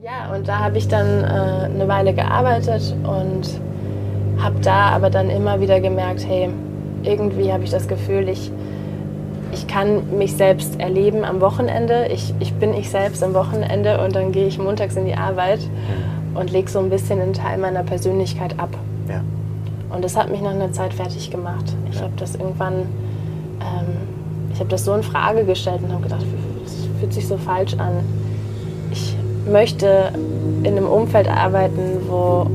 Ja, und da habe ich dann äh, eine Weile gearbeitet und habe da aber dann immer wieder gemerkt, hey, irgendwie habe ich das Gefühl, ich, ich kann mich selbst erleben am Wochenende. Ich, ich bin ich selbst am Wochenende und dann gehe ich montags in die Arbeit und lege so ein bisschen einen Teil meiner Persönlichkeit ab. Ja. Und das hat mich nach einer Zeit fertig gemacht. Ich Ja. habe das irgendwann, ähm, ich habe das so in Frage gestellt und habe gedacht, das fühlt sich so falsch an. Ich möchte in einem Umfeld arbeiten, wo,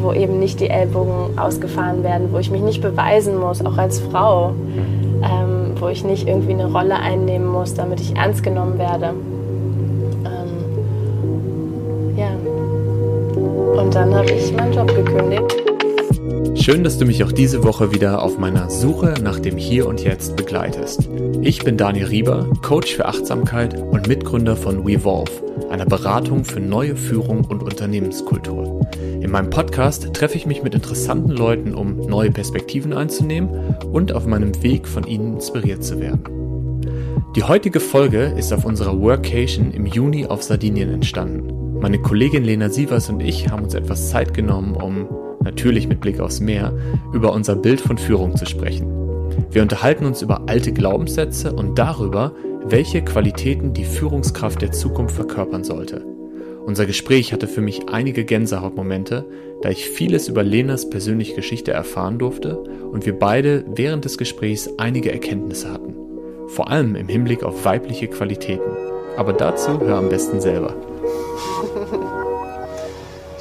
wo eben nicht die Ellbogen ausgefahren werden, wo ich mich nicht beweisen muss, auch als Frau, ähm, wo ich nicht irgendwie eine Rolle einnehmen muss, damit ich ernst genommen werde. Ähm, ja. Und dann habe ich meinen Job gekündigt. Schön, dass du mich auch diese Woche wieder auf meiner Suche nach dem Hier und Jetzt begleitest. Ich bin Daniel Rieber, Coach für Achtsamkeit und Mitgründer von Wevolve, einer Beratung für neue Führung und Unternehmenskultur. In meinem Podcast treffe ich mich mit interessanten Leuten, um neue Perspektiven einzunehmen und auf meinem Weg von ihnen inspiriert zu werden. Die heutige Folge ist auf unserer Workation im Juni auf Sardinien entstanden. Meine Kollegin Lena Sievers und ich haben uns etwas Zeit genommen, um, natürlich mit Blick aufs Meer, über unser Bild von Führung zu sprechen. Wir unterhalten uns über alte Glaubenssätze und darüber, welche Qualitäten die Führungskraft der Zukunft verkörpern sollte. Unser Gespräch hatte für mich einige Gänsehautmomente, da ich vieles über Lenas persönliche Geschichte erfahren durfte und wir beide während des Gesprächs einige Erkenntnisse hatten. Vor allem im Hinblick auf weibliche Qualitäten. Aber dazu hör am besten selber.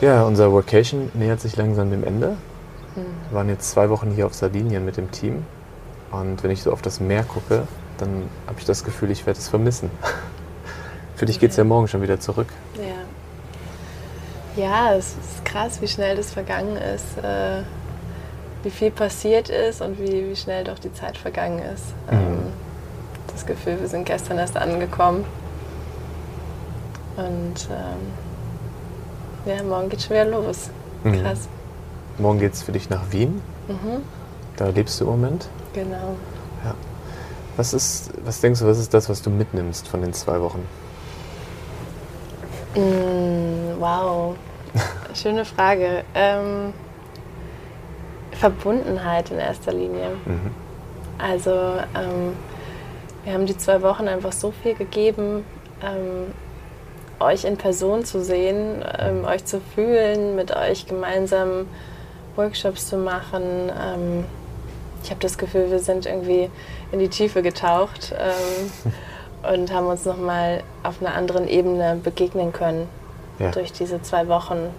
Ja, unser Vacation nähert sich langsam dem Ende. Wir waren jetzt zwei Wochen hier auf Sardinien mit dem Team. Und wenn ich so auf das Meer gucke, dann habe ich das Gefühl, ich werde es vermissen. Für dich geht es ja morgen schon wieder zurück. Ja. Ja, es ist krass, wie schnell das vergangen ist, äh, wie viel passiert ist und wie, wie schnell doch die Zeit vergangen ist. Mhm. Ähm, das Gefühl, wir sind gestern erst angekommen. Und ähm, ja, morgen geht schon wieder los. Mhm. Krass. Morgen geht es für dich nach Wien. Mhm, Da lebst du im Moment. genau. Was, ist, was denkst du, was ist das, was du mitnimmst von den zwei Wochen? Mm, wow, schöne Frage. Ähm, Verbundenheit in erster Linie. Mhm. Also ähm, wir haben die zwei Wochen einfach so viel gegeben, ähm, euch in Person zu sehen, ähm, euch zu fühlen, mit euch gemeinsam Workshops zu machen. Ich habe das Gefühl, wir sind irgendwie in die Tiefe getaucht ähm, und haben uns nochmal auf einer anderen Ebene begegnen können Ja. durch diese zwei Wochen.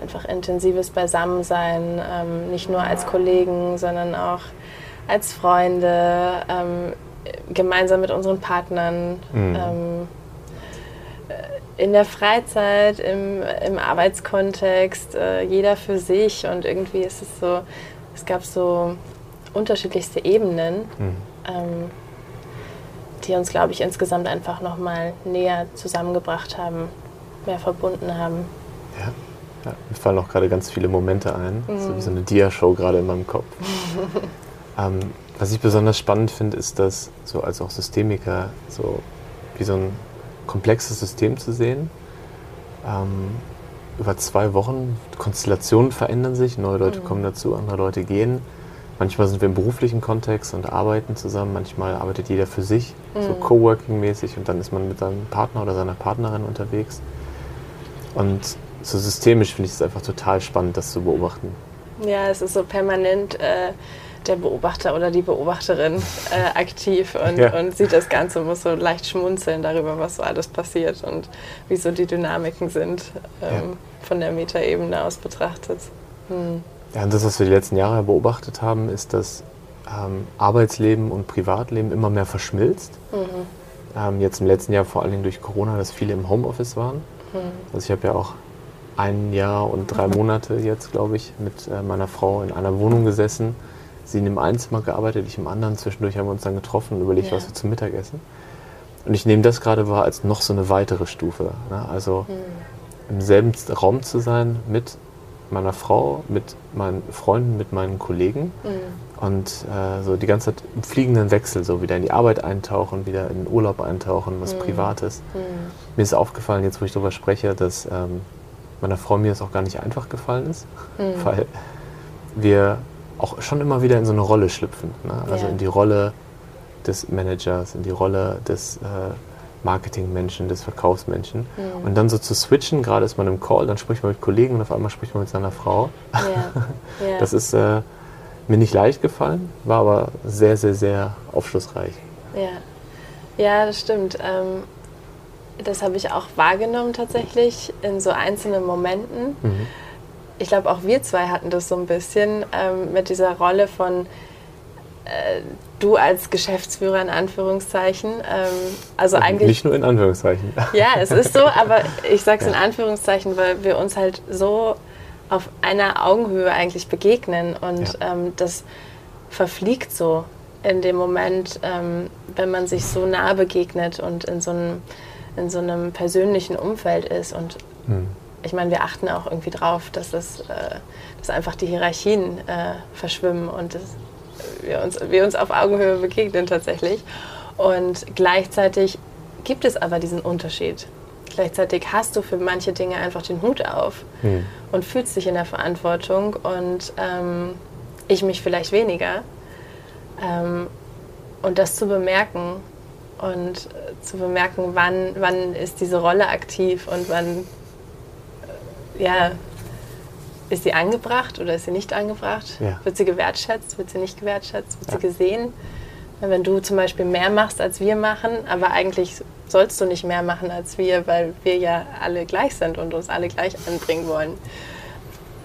Einfach intensives Beisammensein, ähm, nicht nur als Kollegen, sondern auch als Freunde, ähm, gemeinsam mit unseren Partnern, Mhm. ähm, äh, in der Freizeit, im, im Arbeitskontext, äh, jeder für sich und irgendwie ist es so, es gab so unterschiedlichste Ebenen, Mhm. ähm, die uns, glaube ich, insgesamt einfach nochmal näher zusammengebracht haben, mehr verbunden haben. Ja. ja. Mir fallen auch gerade ganz viele Momente ein. So Mhm. wie so eine Dia-Show gerade in meinem Kopf. ähm, was ich besonders spannend finde, ist das so als auch Systemiker so wie so ein komplexes System zu sehen. Ähm, über zwei Wochen, Konstellationen verändern sich, neue Leute Mhm. kommen dazu, andere Leute gehen. Manchmal sind wir im beruflichen Kontext und arbeiten zusammen, manchmal arbeitet jeder für sich, so Mhm. Coworking-mäßig und dann ist man mit seinem Partner oder seiner Partnerin unterwegs. Und so systemisch finde ich es einfach total spannend, das zu beobachten. Ja, es ist so permanent äh, der Beobachter oder die Beobachterin äh, aktiv und, Ja. und sieht das Ganze und muss so leicht schmunzeln darüber, was so alles passiert und wie so die Dynamiken sind, ähm, von der Metaebene aus betrachtet. Hm. Ja, und das, was wir die letzten Jahre beobachtet haben, ist, dass ähm, Arbeitsleben und Privatleben immer mehr verschmilzt. Mhm. Ähm, jetzt im letzten Jahr vor allen Dingen durch Corona, dass viele im Homeoffice waren. Mhm. Also ich habe ja auch ein Jahr und drei Monate jetzt, glaube ich, mit äh, meiner Frau in einer Wohnung gesessen. Sie in dem einen Zimmer gearbeitet, ich im anderen. Zwischendurch haben wir uns dann getroffen und überlegt, Ja. was wir zum Mittag essen. Und ich nehme das gerade wahr als noch so eine weitere Stufe. Ne? Also Mhm. im selben Raum zu sein mit meiner Frau, mit meinen Freunden, mit meinen Kollegen mhm. und äh, so die ganze Zeit im fliegenden Wechsel, so wieder in die Arbeit eintauchen, wieder in den Urlaub eintauchen, was mhm. Privates. Mhm. Mir ist aufgefallen, jetzt wo ich darüber spreche, dass ähm, meiner Frau mir das auch gar nicht einfach gefallen ist, mhm. weil wir auch schon immer wieder in so eine Rolle schlüpfen. Ne? Also ja. in die Rolle des Managers, in die Rolle des äh, Marketingmenschen, des Verkaufsmenschen. Mhm. Und dann so zu switchen, gerade ist man im Call, dann spricht man mit Kollegen und auf einmal spricht man mit seiner Frau. Ja. Ja. Das ist äh, mir nicht leicht gefallen, war aber sehr, sehr, sehr aufschlussreich. Ja, ja das stimmt. Ähm, das habe ich auch wahrgenommen tatsächlich in so einzelnen Momenten. Mhm. Ich glaube, auch wir zwei hatten das so ein bisschen ähm, mit dieser Rolle von du als Geschäftsführer in Anführungszeichen. Ähm, also eigentlich. Nicht nur in Anführungszeichen. Ja, es ist so, aber ich sage es ja. in Anführungszeichen, weil wir uns halt so auf einer Augenhöhe eigentlich begegnen und ja. ähm, das verfliegt so in dem Moment, ähm, wenn man sich so nah begegnet und in so einem, in so einem persönlichen Umfeld ist und hm. ich meine, wir achten auch irgendwie drauf, dass, das, äh, dass einfach die Hierarchien äh, verschwimmen und das, wir uns, wir uns auf Augenhöhe begegnen tatsächlich. Und gleichzeitig gibt es aber diesen Unterschied. Gleichzeitig hast du für manche Dinge einfach den Hut auf hm. und fühlst dich in der Verantwortung und ähm, ich mich vielleicht weniger. Ähm, und das zu bemerken und zu bemerken, wann, wann ist diese Rolle aktiv und wann äh, ja, ist sie angebracht oder ist sie nicht angebracht? Ja. Wird sie gewertschätzt? Wird sie nicht gewertschätzt? Wird ja. sie gesehen? Wenn du zum Beispiel mehr machst, als wir machen, aber eigentlich sollst du nicht mehr machen als wir, weil wir ja alle gleich sind und uns alle gleich anbringen wollen.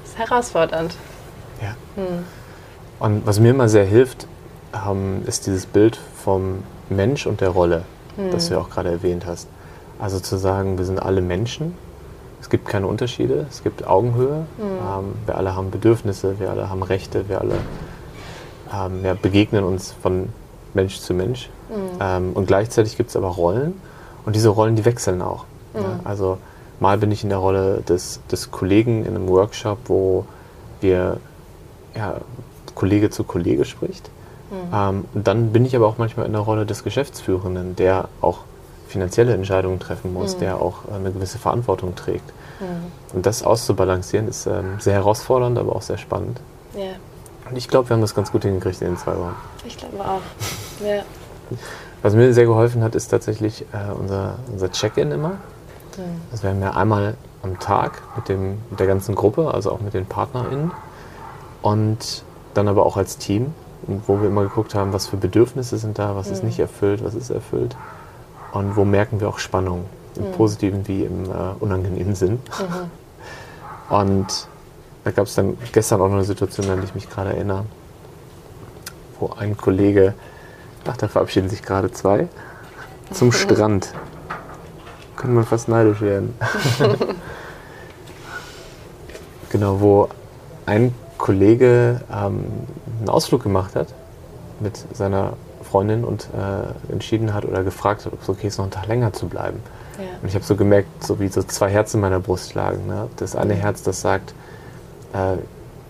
Das ist herausfordernd. Ja. Hm. Und was mir immer sehr hilft, ähm, ist dieses Bild vom Mensch und der Rolle, hm. das du ja auch gerade erwähnt hast. Also zu sagen, wir sind alle Menschen es gibt keine Unterschiede, es gibt Augenhöhe. Mhm. Ähm, wir alle haben Bedürfnisse, wir alle haben Rechte, wir alle ähm, ja, begegnen uns von Mensch zu Mensch. Mhm. Ähm, und gleichzeitig gibt es aber Rollen und diese Rollen, die wechseln auch. Mhm. Ja, also mal bin ich in der Rolle des, des Kollegen in einem Workshop, wo wir ja, Kollege zu Kollege spricht. Mhm. Ähm, und dann bin ich aber auch manchmal in der Rolle des Geschäftsführenden, der auch finanzielle Entscheidungen treffen muss, mhm. der auch eine gewisse Verantwortung trägt. Mhm. Und das auszubalancieren ist ähm, sehr herausfordernd, aber auch sehr spannend. Ja. Und ich glaube, wir haben das ganz gut hingekriegt in den zwei Wochen. Ich glaube auch. Ja. Was mir sehr geholfen hat, ist tatsächlich äh, unser, unser Check-in immer. Mhm. Also wir haben ja einmal am Tag mit, dem, mit der ganzen Gruppe, also auch mit den PartnerInnen und dann aber auch als Team, wo wir immer geguckt haben, was für Bedürfnisse sind da, was ist mhm. nicht erfüllt, was ist erfüllt und wo merken wir auch Spannung, im mhm. positiven wie im äh, unangenehmen Sinn. Mhm. Und da gab es dann gestern auch noch eine Situation, an die ich mich gerade erinnere, wo ein Kollege, ach, da verabschieden sich gerade zwei, zum Strand. Könnte man fast neidisch werden. genau, wo ein Kollege ähm, einen Ausflug gemacht hat mit seiner Freundin und äh, entschieden hat oder gefragt hat, ob es okay ist, noch einen Tag länger zu bleiben. Ja. Und ich habe so gemerkt, so wie so zwei Herzen in meiner Brust lagen. Ne? Das eine mhm. Herz, das sagt, äh,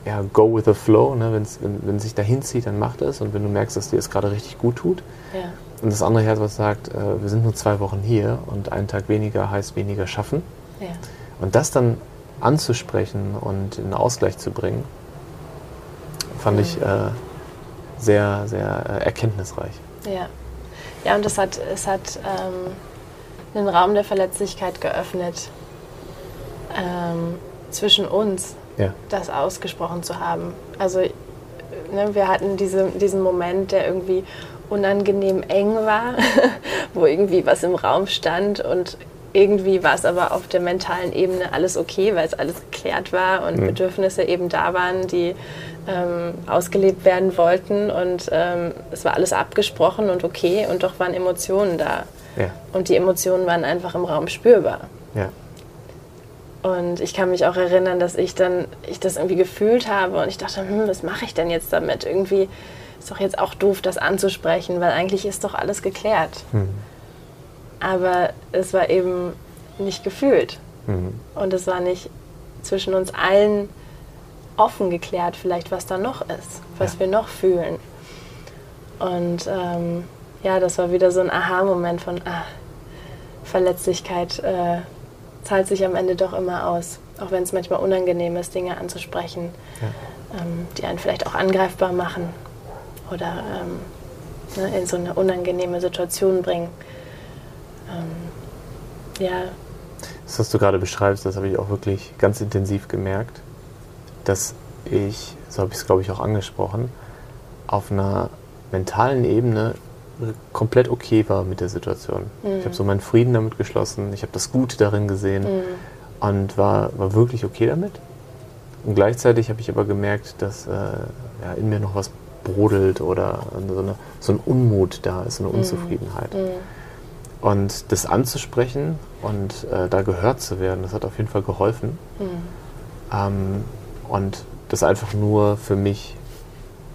ja, go with the flow. Ne? Wenn's, wenn, wenn sich dahin zieht, dann mach das. Und wenn du merkst, dass dir das gerade richtig gut tut. Ja. Und das andere Herz, was sagt, äh, wir sind nur zwei Wochen hier und einen Tag weniger heißt weniger schaffen. Ja. Und das dann anzusprechen und in Ausgleich zu bringen, fand mhm. ich äh, sehr, sehr äh, erkenntnisreich. Ja. ja, und es hat, es hat ähm, einen Raum der Verletzlichkeit geöffnet ähm, zwischen uns, ja. das ausgesprochen zu haben. Also ne, wir hatten diese, diesen Moment, der irgendwie unangenehm eng war, wo irgendwie was im Raum stand und irgendwie war es aber auf der mentalen Ebene alles okay, weil es alles geklärt war und mhm. Bedürfnisse eben da waren, die ähm, ausgelebt werden wollten und ähm, es war alles abgesprochen und okay und doch waren Emotionen da. Ja. Und die Emotionen waren einfach im Raum spürbar. Ja. Und ich kann mich auch erinnern, dass ich dann ich das irgendwie gefühlt habe und ich dachte, hm, was mache ich denn jetzt damit? Irgendwie ist doch jetzt auch doof, das anzusprechen, weil eigentlich ist doch alles geklärt. Mhm. Aber es war eben nicht gefühlt. Mhm. Und es war nicht zwischen uns allen offen geklärt, vielleicht was da noch ist, was ja. wir noch fühlen. Und ähm, ja, das war wieder so ein Aha-Moment von, ah, Verletzlichkeit äh, zahlt sich am Ende doch immer aus. Auch wenn es manchmal unangenehm ist, Dinge anzusprechen, ja. ähm, die einen vielleicht auch angreifbar machen oder ähm, ne, in so eine unangenehme Situation bringen. Ähm, ja. Das, was du gerade beschreibst, das habe ich auch wirklich ganz intensiv gemerkt, dass ich, so habe ich es glaube ich auch angesprochen, auf einer mentalen Ebene komplett okay war mit der Situation. Mhm. Ich habe so meinen Frieden damit geschlossen, ich habe das Gute darin gesehen mhm. und war, war wirklich okay damit. Und gleichzeitig habe ich aber gemerkt, dass äh, ja, in mir noch was brodelt oder so, eine, so ein Unmut da ist, eine mhm. Unzufriedenheit. Mhm. Und das anzusprechen und äh, da gehört zu werden, das hat auf jeden Fall geholfen. Mhm. Ähm, und das einfach nur für mich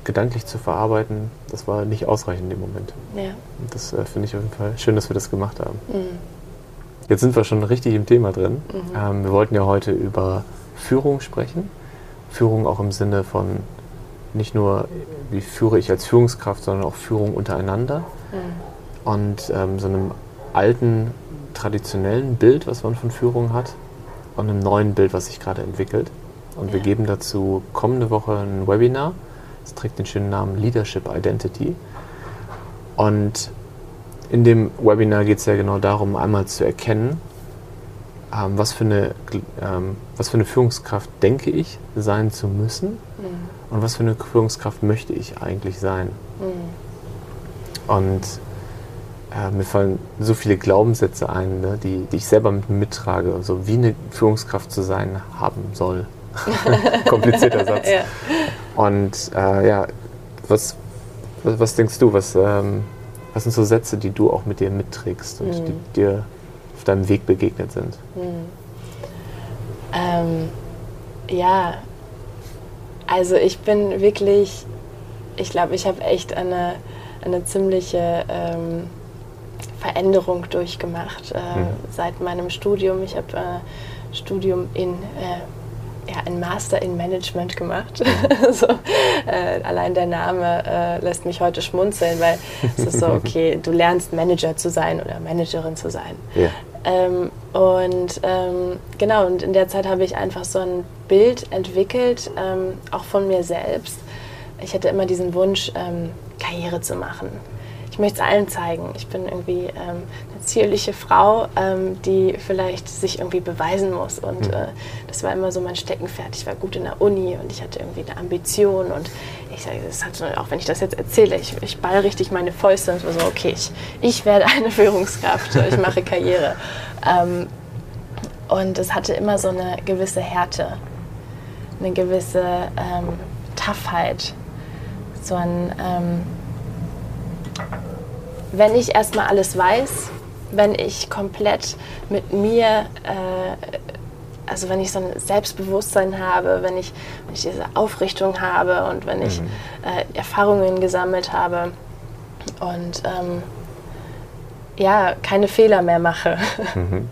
gedanklich zu verarbeiten, das war nicht ausreichend in dem Moment. Ja. Und das äh, finde ich auf jeden Fall schön, dass wir das gemacht haben. Mhm. Jetzt sind wir schon richtig im Thema drin. Mhm. Ähm, wir wollten ja heute über Führung sprechen. Führung auch im Sinne von nicht nur, wie führe ich als Führungskraft, sondern auch Führung untereinander. Mhm. Und ähm, so einem alten, traditionellen Bild, was man von Führung hat, und einem neuen Bild, was sich gerade entwickelt. Und ja. wir geben dazu kommende Woche ein Webinar es trägt den schönen Namen Leadership Identity. Und in dem Webinar geht es ja genau darum, einmal zu erkennen, ähm, was, für eine, ähm, was für eine Führungskraft denke ich sein zu müssen mhm. und was für eine Führungskraft möchte ich eigentlich sein. Mhm. Und äh, mir fallen so viele Glaubenssätze ein, ne, die, die ich selber mit mittrage, also wie eine Führungskraft zu sein haben soll. Komplizierter Satz. ja. Und äh, ja, was, was, was, denkst du, was, ähm, was sind so Sätze, die du auch mit dir mitträgst und mhm. die dir auf deinem Weg begegnet sind? Mhm. Ähm, ja, also ich bin wirklich, ich glaube, ich habe echt eine, eine ziemliche ähm, Veränderung durchgemacht äh, mhm. seit meinem Studium. Ich habe äh, Studium in äh, ja, ein Master in Management gemacht. so, äh, allein der Name äh, lässt mich heute schmunzeln, weil es ist so, okay, du lernst Manager zu sein oder Managerin zu sein. Ja. Ähm, und ähm, genau, und in der Zeit habe ich einfach so ein Bild entwickelt, ähm, auch von mir selbst. Ich hatte immer diesen Wunsch, ähm, Karriere zu machen ich möchte es allen zeigen. Ich bin irgendwie ähm, eine zierliche Frau, ähm, die vielleicht sich irgendwie beweisen muss. Und mhm. äh, das war immer so mein Steckenpferd. Ich war gut in der Uni und ich hatte irgendwie eine Ambition. Und ich sage, das hat, auch wenn ich das jetzt erzähle, ich, ich ball richtig meine Fäuste und so, okay, ich, ich werde eine Führungskraft, ich mache Karriere. Ähm, und es hatte immer so eine gewisse Härte, eine gewisse ähm, Toughheit, so ein ähm, wenn ich erstmal alles weiß, wenn ich komplett mit mir, äh, also wenn ich so ein Selbstbewusstsein habe, wenn ich, wenn ich diese Aufrichtung habe und wenn ich mhm. äh, Erfahrungen gesammelt habe und ähm, ja, keine Fehler mehr mache, mhm.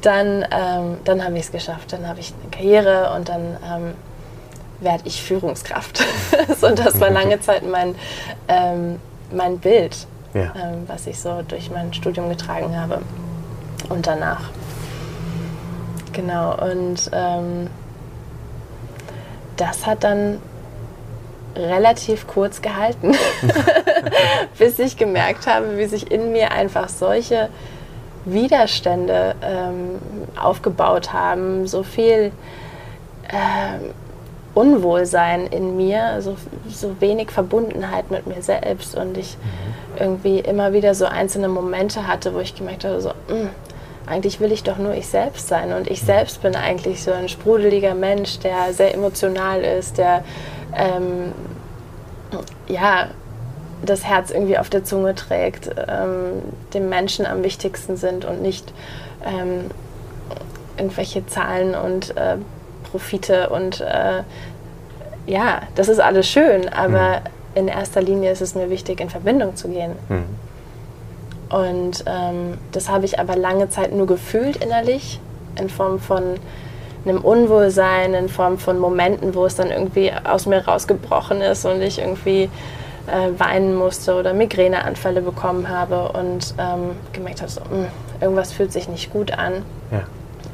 dann, ähm, dann habe ich es geschafft. Dann habe ich eine Karriere und dann ähm, werde ich Führungskraft. so, das war lange Zeit mein, ähm, mein Bild ja. ähm, was ich so durch mein Studium getragen habe und danach. Genau, und ähm, das hat dann relativ kurz gehalten, bis ich gemerkt habe, wie sich in mir einfach solche Widerstände ähm, aufgebaut haben, so viel ähm, Unwohlsein in mir, so, so wenig Verbundenheit mit mir selbst und ich mhm. irgendwie immer wieder so einzelne Momente hatte, wo ich gemerkt habe, so, mh, hm, eigentlich will ich doch nur ich selbst sein und ich mhm. selbst bin eigentlich so ein sprudeliger Mensch, der sehr emotional ist, der ähm, ja das Herz irgendwie auf der Zunge trägt, ähm, dem Menschen am wichtigsten sind und nicht ähm, irgendwelche Zahlen und äh, Profite und äh, ja, das ist alles schön, aber mhm. in erster Linie ist es mir wichtig, in Verbindung zu gehen. Mhm. Und ähm, das habe ich aber lange Zeit nur gefühlt innerlich, in Form von einem Unwohlsein in Form von Momenten, wo es dann irgendwie aus mir rausgebrochen ist und ich irgendwie äh, weinen musste oder Migräneanfälle bekommen habe und ähm, gemerkt habe, so, mh, hm, irgendwas fühlt sich nicht gut an. Ja.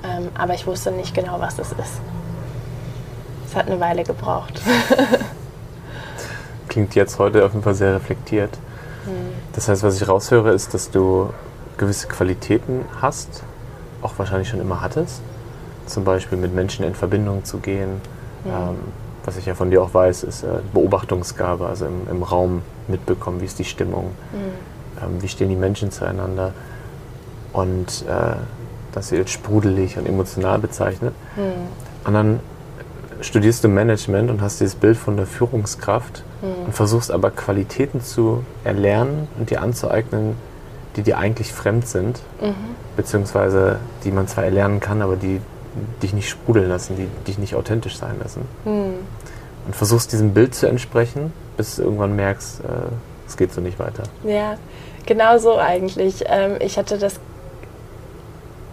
Ähm, aber ich wusste nicht genau, was es ist. Es hat eine Weile gebraucht. Klingt jetzt heute auf jeden Fall sehr reflektiert. Hm. Das heißt, was ich raushöre, ist, dass du gewisse Qualitäten hast, auch wahrscheinlich schon immer hattest. Zum Beispiel mit Menschen in Verbindung zu gehen. Ja. Ähm, was ich ja von dir auch weiß, ist äh, Beobachtungsgabe, also im, im, Raum mitbekommen, wie ist die Stimmung, mhm. ähm, wie stehen die Menschen zueinander. Und äh, das wird sprudelig und emotional bezeichnet. Mhm. Und dann studierst du Management und hast dieses Bild von der Führungskraft mhm. und versuchst aber Qualitäten zu erlernen und dir anzueignen, die dir eigentlich fremd sind, mhm. beziehungsweise die man zwar erlernen kann, aber die dich nicht sprudeln lassen, die dich nicht authentisch sein lassen. Mhm. Und versuchst diesem Bild zu entsprechen, bis du irgendwann merkst, äh, es geht so nicht weiter. Ja, genau so eigentlich. Ähm, ich hatte das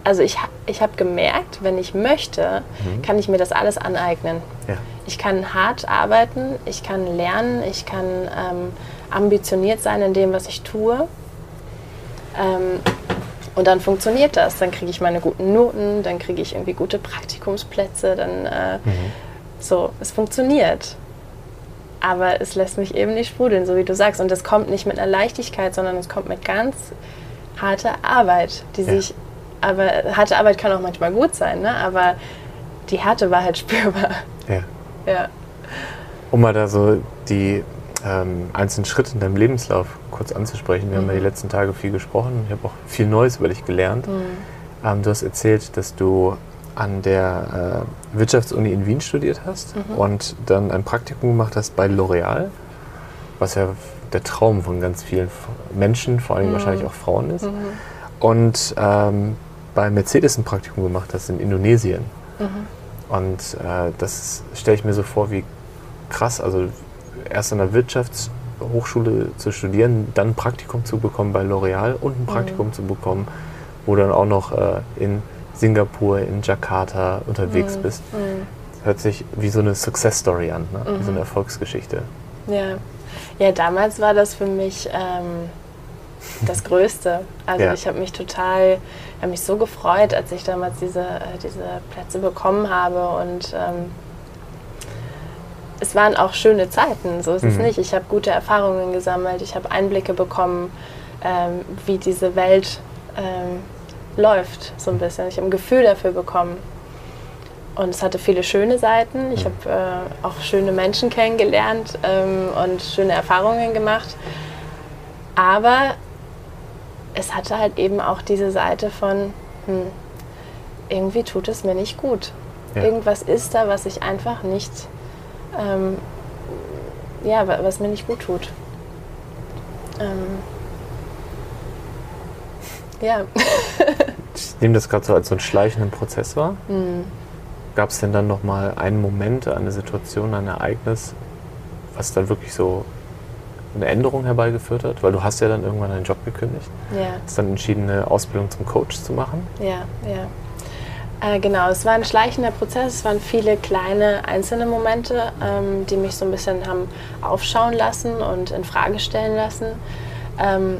also ich, ich habe gemerkt, wenn ich möchte, mhm. kann ich mir das alles aneignen. Ja. Ich kann hart arbeiten, ich kann lernen, ich kann ähm, ambitioniert sein in dem, was ich tue. Ähm, und dann funktioniert das. Dann kriege ich meine guten Noten, dann kriege ich irgendwie gute Praktikumsplätze, dann äh, mhm. so, es funktioniert. Aber es lässt mich eben nicht sprudeln, so wie du sagst. Und das kommt nicht mit einer Leichtigkeit, sondern es kommt mit ganz harter Arbeit, die ja. sich, aber harte Arbeit kann auch manchmal gut sein, ne? aber die Härte war halt spürbar. Ja. ja. Um mal da so die ähm, einzelnen Schritte in deinem Lebenslauf kurz anzusprechen. Wir mhm. haben ja die mhm. letzten Tage viel gesprochen. Ich habe auch viel Neues über dich gelernt. Mhm. Ähm, du hast erzählt, dass du an der äh, Wirtschaftsuni in Wien studiert hast mhm. und dann ein Praktikum gemacht hast bei L'Oreal, was ja der Traum von ganz vielen Menschen, vor allem mhm. wahrscheinlich auch Frauen ist. Mhm. Und ähm, bei Mercedes ein Praktikum gemacht hast in Indonesien. Und äh, das stelle ich mir so vor, wie krass, also erst an der Wirtschaftshochschule zu studieren, dann ein Praktikum zu bekommen bei L'Oreal und ein Praktikum mhm. zu bekommen, wo du dann auch noch äh, in Singapur, in Jakarta unterwegs mhm. bist. Mhm. Hört sich wie so eine Success Story an, ne? wie so eine mhm. Erfolgsgeschichte. Ja. ja, damals war das für mich ähm, das Größte. Also ja. ich habe mich total, habe mich so gefreut, als ich damals diese, äh, diese Plätze bekommen habe und ähm, es waren auch schöne Zeiten, so ist mhm. es nicht. Ich habe gute Erfahrungen gesammelt, ich habe Einblicke bekommen, ähm, wie diese Welt ähm, läuft, so ein bisschen. Ich habe ein Gefühl dafür bekommen. Und es hatte viele schöne Seiten. Ich mhm. habe äh, auch schöne Menschen kennengelernt ähm, und schöne Erfahrungen gemacht. Aber es hatte halt eben auch diese Seite von, hm, irgendwie tut es mir nicht gut. Ja. Irgendwas ist da, was ich einfach nicht ähm, ja, was mir nicht gut tut. Ähm, ja. ich nehme das gerade so als so einen schleichenden Prozess wahr. Mhm. Gab es denn dann nochmal einen Moment, eine Situation, ein Ereignis, was dann wirklich so eine Änderung herbeigeführt hat? Weil du hast ja dann irgendwann deinen Job gekündigt. Ja. Hast dann entschieden, eine Ausbildung zum Coach zu machen. Ja, ja. Äh, genau, es war ein schleichender Prozess, es waren viele kleine einzelne Momente, ähm, die mich so ein bisschen haben aufschauen lassen und in Frage stellen lassen. Ähm,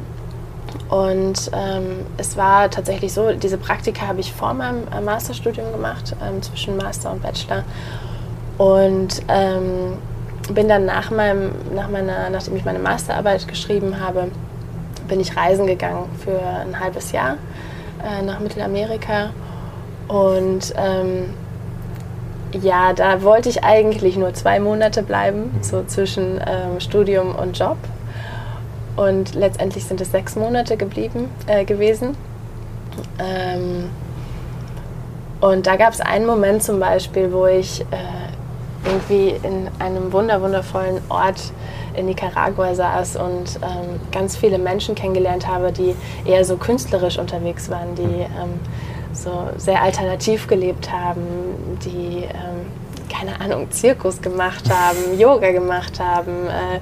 und ähm, es war tatsächlich so, diese Praktika habe ich vor meinem äh, Masterstudium gemacht, ähm, zwischen Master und Bachelor. Und ähm, bin dann nach meinem, nach meiner, nachdem ich meine Masterarbeit geschrieben habe, bin ich reisen gegangen für ein halbes Jahr äh, nach Mittelamerika und ähm, ja, da wollte ich eigentlich nur zwei Monate bleiben, so zwischen ähm, Studium und Job. Und letztendlich sind es sechs Monate geblieben, äh, gewesen. Ähm, und da gab es einen Moment zum Beispiel, wo ich äh, irgendwie in einem wunder wundervollen Ort in Nicaragua saß und ähm, ganz viele Menschen kennengelernt habe, die eher so künstlerisch unterwegs waren, die ähm, so sehr alternativ gelebt haben, die ähm, keine Ahnung, Zirkus gemacht haben, Yoga gemacht haben, äh,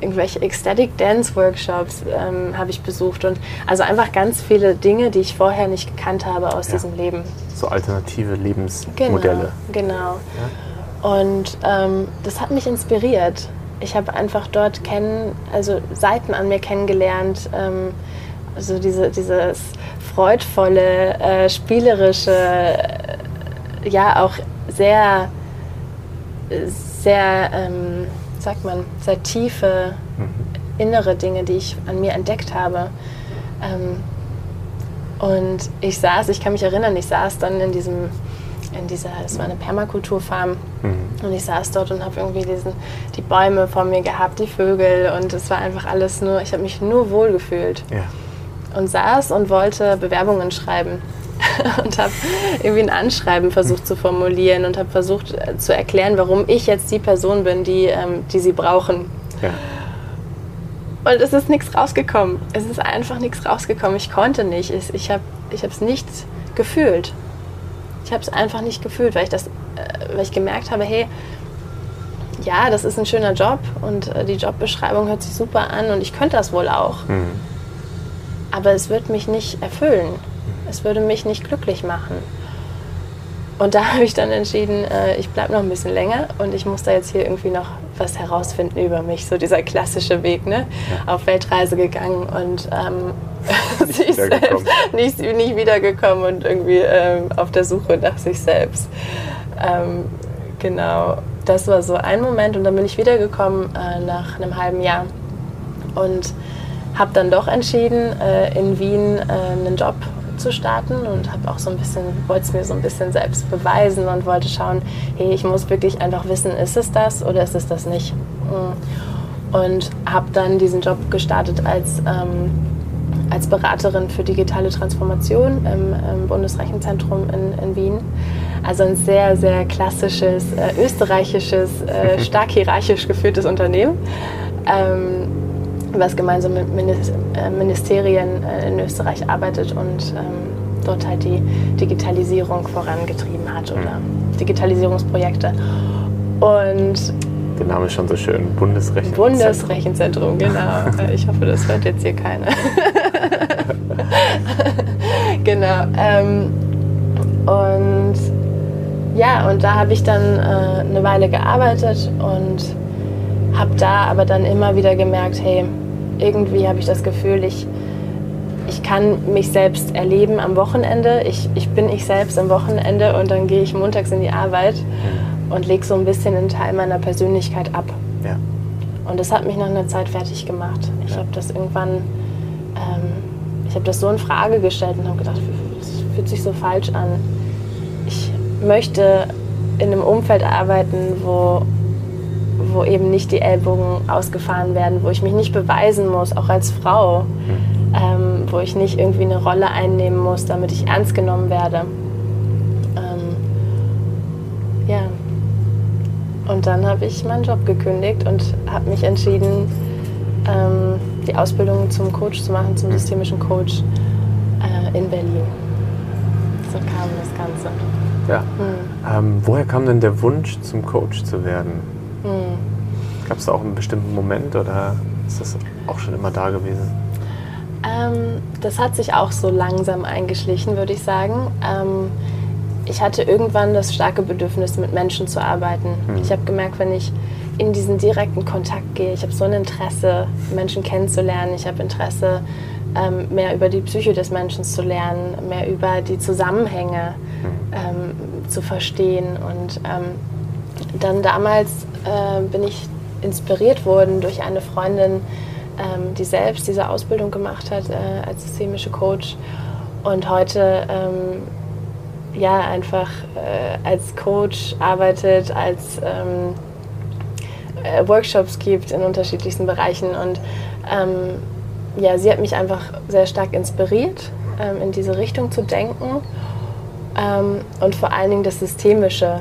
irgendwelche Ecstatic Dance Workshops ähm, habe ich besucht und also einfach ganz viele Dinge, die ich vorher nicht gekannt habe aus ja. diesem Leben. So alternative Lebensmodelle. Genau, genau. Ja. Und ähm, das hat mich inspiriert. Ich habe einfach dort kennen, also Seiten an mir kennengelernt, ähm, also diese, dieses freudvolle, äh, spielerische, äh, ja auch sehr, sehr ähm, sagt man, sehr tiefe mhm. innere Dinge, die ich an mir entdeckt habe. Ähm, und ich saß, ich kann mich erinnern, ich saß dann in diesem, in dieser, es war eine Permakulturfarm mhm. und ich saß dort und habe irgendwie diesen, die Bäume vor mir gehabt, die Vögel und es war einfach alles nur, ich habe mich nur wohl gefühlt. Ja. Und saß und wollte Bewerbungen schreiben und habe irgendwie ein Anschreiben versucht zu formulieren und habe versucht äh, zu erklären, warum ich jetzt die Person bin, die, ähm, die sie brauchen. Ja. Und es ist nichts rausgekommen. Es ist einfach nichts rausgekommen. Ich konnte nicht. Ich, ich habe es nicht gefühlt. Ich habe es einfach nicht gefühlt, weil ich, das, äh, weil ich gemerkt habe, hey, ja, das ist ein schöner Job und äh, die Jobbeschreibung hört sich super an und ich könnte das wohl auch. Mhm. Aber es wird mich nicht erfüllen. Es würde mich nicht glücklich machen. Und da habe ich dann entschieden, äh, ich bleibe noch ein bisschen länger und ich muss da jetzt hier irgendwie noch was herausfinden über mich. So dieser klassische Weg, ne? Ja. Auf Weltreise gegangen und ähm, nicht, wiedergekommen. Nicht, nicht, wiedergekommen und irgendwie ähm, auf der Suche nach sich selbst. Ähm, genau, das war so ein Moment und dann bin ich wiedergekommen äh, nach einem halben Jahr und habe dann doch entschieden, äh, in Wien äh, einen Job zu starten und habe auch so ein bisschen, wollte es mir so ein bisschen selbst beweisen und wollte schauen, hey, ich muss wirklich einfach wissen, ist es das oder ist es das nicht? Mm. Und habe dann diesen Job gestartet als, ähm, als Beraterin für digitale Transformation im, im Bundesrechenzentrum in, in, Wien. Also ein sehr, sehr klassisches, äh, österreichisches, äh, stark hierarchisch geführtes Unternehmen. Ähm, was gemeinsam mit äh, Ministerien äh, in Österreich arbeitet und ähm, dort halt die Digitalisierung vorangetrieben hat oder mhm. Digitalisierungsprojekte. Und der Name ist schon so schön, Bundesrechenzentrum. Bundesrechenzentrum, genau. Äh, ich hoffe, das hört jetzt hier keiner. genau. Ähm, und ja, und da habe ich dann äh, eine Weile gearbeitet und habe da aber dann immer wieder gemerkt, hey, irgendwie habe ich das Gefühl, ich, ich kann mich selbst erleben am Wochenende. Ich, ich bin ich selbst am Wochenende und dann gehe ich montags in die Arbeit mhm. und lege so ein bisschen einen Teil meiner Persönlichkeit ab. Ja. Und das hat mich nach einer Zeit fertig gemacht. Ich ja. habe das irgendwann, ähm, ich habe das so in Frage gestellt und habe gedacht, es fühlt sich so falsch an. Ich möchte in einem Umfeld arbeiten, wo wo eben nicht die Ellbogen ausgefahren werden, wo ich mich nicht beweisen muss, auch als Frau, ähm, wo ich nicht irgendwie eine Rolle einnehmen muss, damit ich ernst genommen werde. Ähm, ja. Und dann habe ich meinen Job gekündigt und habe mich entschieden, ähm, die Ausbildung zum Coach zu machen, zum systemischen Coach äh, in Berlin. So kam das Ganze. Ja. Mhm. Ähm, woher kam denn der Wunsch, zum Coach zu werden? Hm. Gab es da auch einen bestimmten Moment oder ist das auch schon immer da gewesen? Ähm, das hat sich auch so langsam eingeschlichen, würde ich sagen. Ähm, ich hatte irgendwann das starke Bedürfnis, mit Menschen zu arbeiten. Hm. Ich habe gemerkt, wenn ich in diesen direkten Kontakt gehe, ich habe so ein Interesse, Menschen kennenzulernen. Ich habe Interesse, ähm, mehr über die Psyche des Menschen zu lernen, mehr über die Zusammenhänge hm. ähm, zu verstehen. Und ähm, dann damals äh, bin ich inspiriert worden durch eine Freundin, ähm, die selbst diese Ausbildung gemacht hat äh, als systemische Coach. Und heute ähm, ja einfach äh, als Coach arbeitet, als ähm, äh, Workshops gibt in unterschiedlichsten Bereichen. Und ähm, ja, sie hat mich einfach sehr stark inspiriert, ähm, in diese Richtung zu denken. Ähm, und vor allen Dingen das Systemische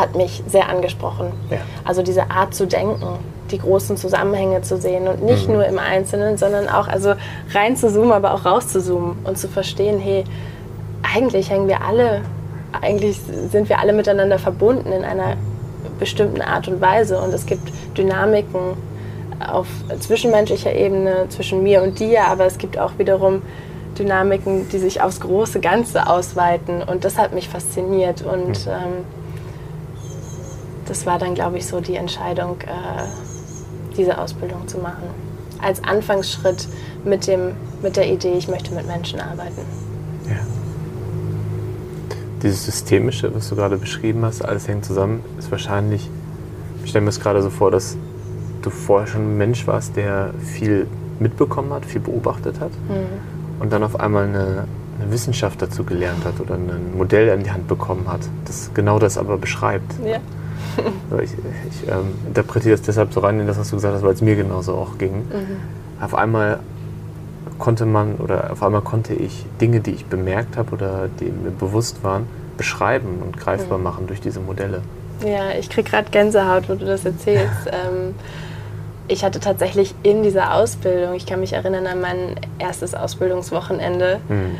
hat mich sehr angesprochen. Ja. Also diese Art zu denken, die großen Zusammenhänge zu sehen und nicht mhm. nur im Einzelnen, sondern auch also rein zu zoomen, aber auch raus zu zoomen und zu verstehen, hey, eigentlich hängen wir alle eigentlich sind wir alle miteinander verbunden in einer bestimmten Art und Weise und es gibt Dynamiken auf zwischenmenschlicher Ebene zwischen mir und dir, aber es gibt auch wiederum Dynamiken, die sich aufs große Ganze ausweiten und das hat mich fasziniert und mhm. ähm, das war dann, glaube ich, so die Entscheidung, äh, diese Ausbildung zu machen. Als Anfangsschritt mit, dem, mit der Idee, ich möchte mit Menschen arbeiten. Ja. Dieses Systemische, was du gerade beschrieben hast, alles hängt zusammen, ist wahrscheinlich, ich stelle mir es gerade so vor, dass du vorher schon ein Mensch warst, der viel mitbekommen hat, viel beobachtet hat mhm. und dann auf einmal eine, eine, Wissenschaft dazu gelernt hat oder ein Modell in die Hand bekommen hat, das genau das aber beschreibt. Ja. Ich, ich ähm, interpretiere das deshalb so rein in das, was du gesagt hast, weil es mir genauso auch ging. Mhm. Auf einmal konnte man oder auf einmal konnte ich Dinge, die ich bemerkt habe oder die mir bewusst waren, beschreiben und greifbar mhm. machen durch diese Modelle. Ja, ich kriege gerade Gänsehaut, wo du das erzählst. ähm, ich hatte tatsächlich in dieser Ausbildung, ich kann mich erinnern an mein erstes Ausbildungswochenende, mhm.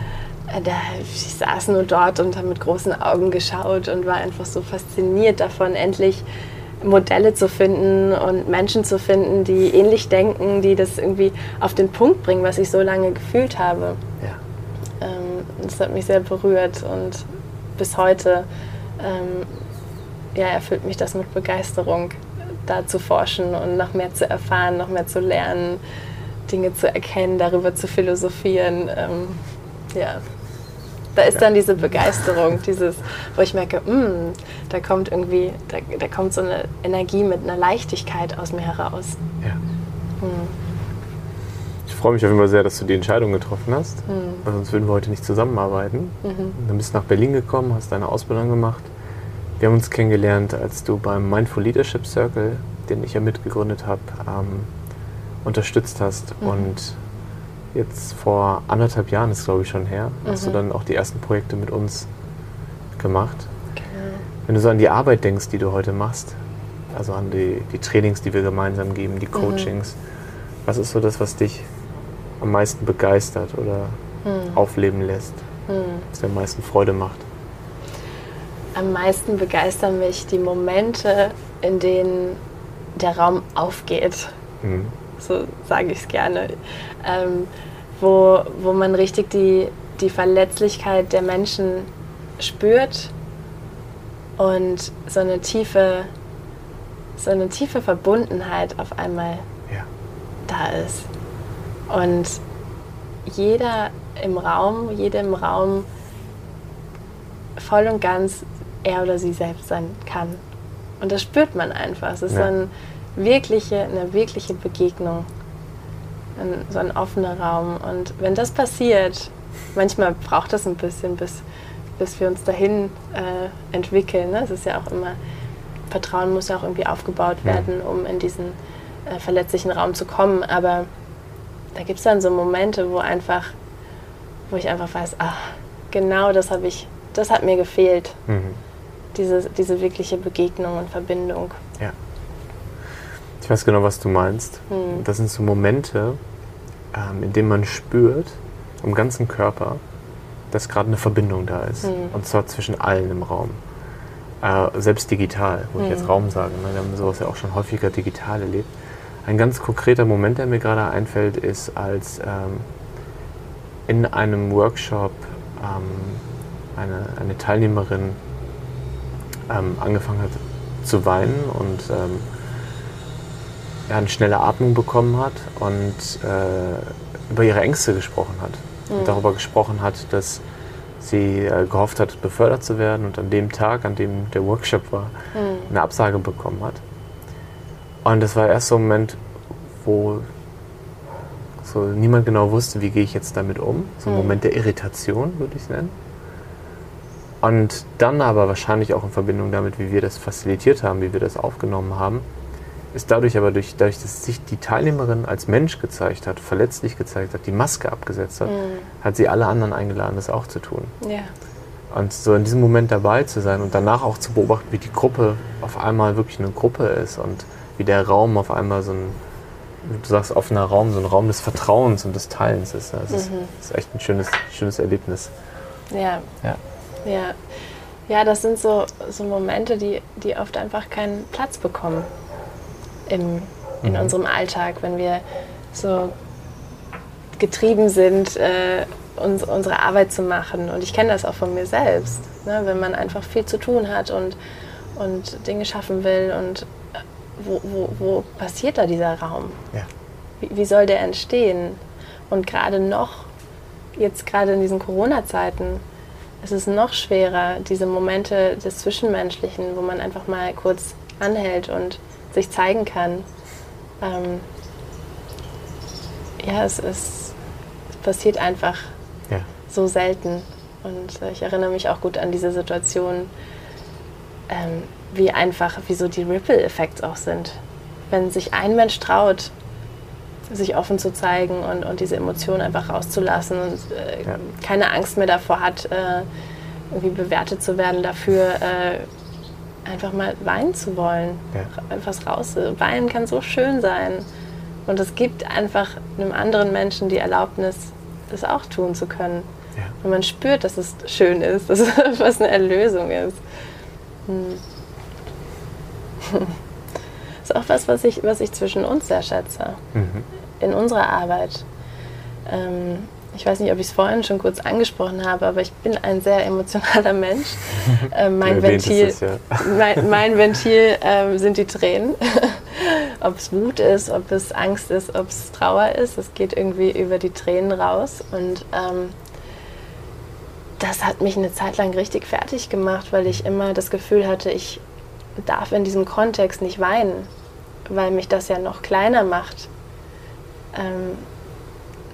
Da, ich saß nur dort und habe mit großen Augen geschaut und war einfach so fasziniert davon, endlich Modelle zu finden und Menschen zu finden, die ähnlich denken, die das irgendwie auf den Punkt bringen, was ich so lange gefühlt habe. Ja. Ähm, das hat mich sehr berührt und bis heute ähm, ja, erfüllt mich das mit Begeisterung da zu forschen und noch mehr zu erfahren, noch mehr zu lernen, Dinge zu erkennen, darüber zu philosophieren. Ähm, ja, da ist dann diese Begeisterung, dieses, wo ich merke, mm, da kommt irgendwie, da, da, kommt so eine Energie mit einer Leichtigkeit aus mir heraus. Ja. Mm. Ich freue mich auf jeden Fall sehr, dass du die Entscheidung getroffen hast, mm. weil sonst würden wir heute nicht zusammenarbeiten. Mhm. Dann bist du nach Berlin gekommen, hast deine Ausbildung gemacht wir haben uns kennengelernt, als du beim Mindful Leadership Circle, den ich ja mitgegründet habe, ähm, unterstützt hast. Mhm. Und jetzt vor anderthalb Jahren ist glaube ich schon her, mhm. hast du mhm. dann auch die ersten Projekte mit uns gemacht. Genau. Wenn du so an die Arbeit denkst, die du heute machst, also an die, die Trainings, die wir gemeinsam geben, die mhm. Coachings, mhm. was ist so das, was dich am meisten begeistert oder mhm. aufleben lässt, was dir am meisten Freude macht? am meisten begeistern mich die Momente, in denen der Raum aufgeht. Mhm. So sage ich es gerne. Ähm, wo, wo man richtig die, die Verletzlichkeit der Menschen spürt und so eine tiefe, so eine tiefe Verbundenheit auf einmal ja. da ist. Und jeder im Raum, jede im Raum voll und ganz er oder sie selbst sein kann. Und das spürt man einfach. Es ist ja. so ein wirkliche, eine wirkliche Begegnung. Ein, so ein offener Raum. Und wenn das passiert, manchmal braucht das ein bisschen, bis, bis wir uns dahin äh, entwickeln. Ne? Es ist ja auch immer, Vertrauen muss ja auch irgendwie aufgebaut werden, um in diesen äh, verletzlichen Raum zu kommen. Aber da gibt es dann so Momente, wo einfach, wo ich einfach weiß, ach, genau das habe ich, das hat mir gefehlt. Mhm diese, diese wirkliche Begegnung und Verbindung. Ja. Ich weiß genau, was du meinst. Hm. Das sind so Momente, ähm, in denen man spürt, im ganzen Körper, dass gerade eine Verbindung da ist. Hm. Und zwar zwischen allen im Raum. Äh, selbst digital, wo hm. ich jetzt Raum sage. Ne? Wir haben sowas ja auch schon häufiger digital erlebt. Ein ganz konkreter Moment, der mir gerade einfällt, ist, als ähm, in einem Workshop ähm, eine, eine Teilnehmerin ähm, angefangen hat zu weinen und ähm, eine schnelle Atmung bekommen hat und äh, über ihre Ängste gesprochen hat. Mhm. Und darüber gesprochen hat, dass sie äh, gehofft hat, befördert zu werden und an dem Tag, an dem der Workshop war, mhm. eine Absage bekommen hat. Und das war erst so ein Moment, wo so niemand genau wusste, wie gehe ich jetzt damit um. So ein mhm. Moment der Irritation, würde ich es nennen. Und dann aber wahrscheinlich auch in Verbindung damit, wie wir das facilitiert haben, wie wir das aufgenommen haben, ist dadurch aber, durch, dadurch, dass sich die Teilnehmerin als Mensch gezeigt hat, verletzlich gezeigt hat, die Maske abgesetzt hat, mhm. hat sie alle anderen eingeladen, das auch zu tun. Ja. Und so in diesem Moment dabei zu sein und danach auch zu beobachten, wie die Gruppe auf einmal wirklich eine Gruppe ist und wie der Raum auf einmal so ein, du sagst offener Raum, so ein Raum des Vertrauens und des Teilens ist. Das, mhm. ist, das ist, echt ein schönes, schönes Erlebnis. Ja. ja. Ja, ja, das sind so, so Momente, die, die oft einfach keinen Platz bekommen im, in mhm. unserem Alltag, wenn wir so getrieben sind, äh, uns, unsere Arbeit zu machen. Und ich kenne das auch von mir selbst, ne? wenn man einfach viel zu tun hat und, und Dinge schaffen will. Und äh, wo, wo, wo passiert da dieser Raum? Ja. Wie, wie soll der entstehen? Und gerade noch, jetzt gerade in diesen Corona-Zeiten, ist es noch schwerer, diese Momente des Zwischenmenschlichen, wo man einfach mal kurz anhält und sich zeigen kann. Ähm, ja, es, ist, es passiert einfach ja. so selten. Und ich erinnere mich auch gut an diese Situation, ähm, wie einfach, wie so die Ripple-Effekte auch sind. Wenn sich ein Mensch traut, sich offen zu zeigen und, und diese Emotionen einfach rauszulassen und äh, ja. keine Angst mehr davor hat, äh, irgendwie bewertet zu werden dafür, äh, einfach mal weinen zu wollen. Ja. Etwas raus. Weinen kann so schön sein. Und es gibt einfach einem anderen Menschen die Erlaubnis, das auch tun zu können. Ja. Und man spürt, dass es schön ist, dass es eine Erlösung ist. Hm. Das ist auch was, was ich, was ich zwischen uns sehr schätze. Mhm. In unserer Arbeit. Ähm, ich weiß nicht, ob ich es vorhin schon kurz angesprochen habe, aber ich bin ein sehr emotionaler Mensch. Äh, mein, Ventil, es, ja. mein, mein, Ventil äh, sind die Tränen. ob es Wut ist, ob es Angst ist, ob es Trauer ist, es geht irgendwie über die Tränen raus. Und ähm, das hat mich eine Zeit lang richtig fertig gemacht, weil ich immer das Gefühl hatte, ich darf in diesem Kontext nicht weinen, weil mich das ja noch kleiner macht.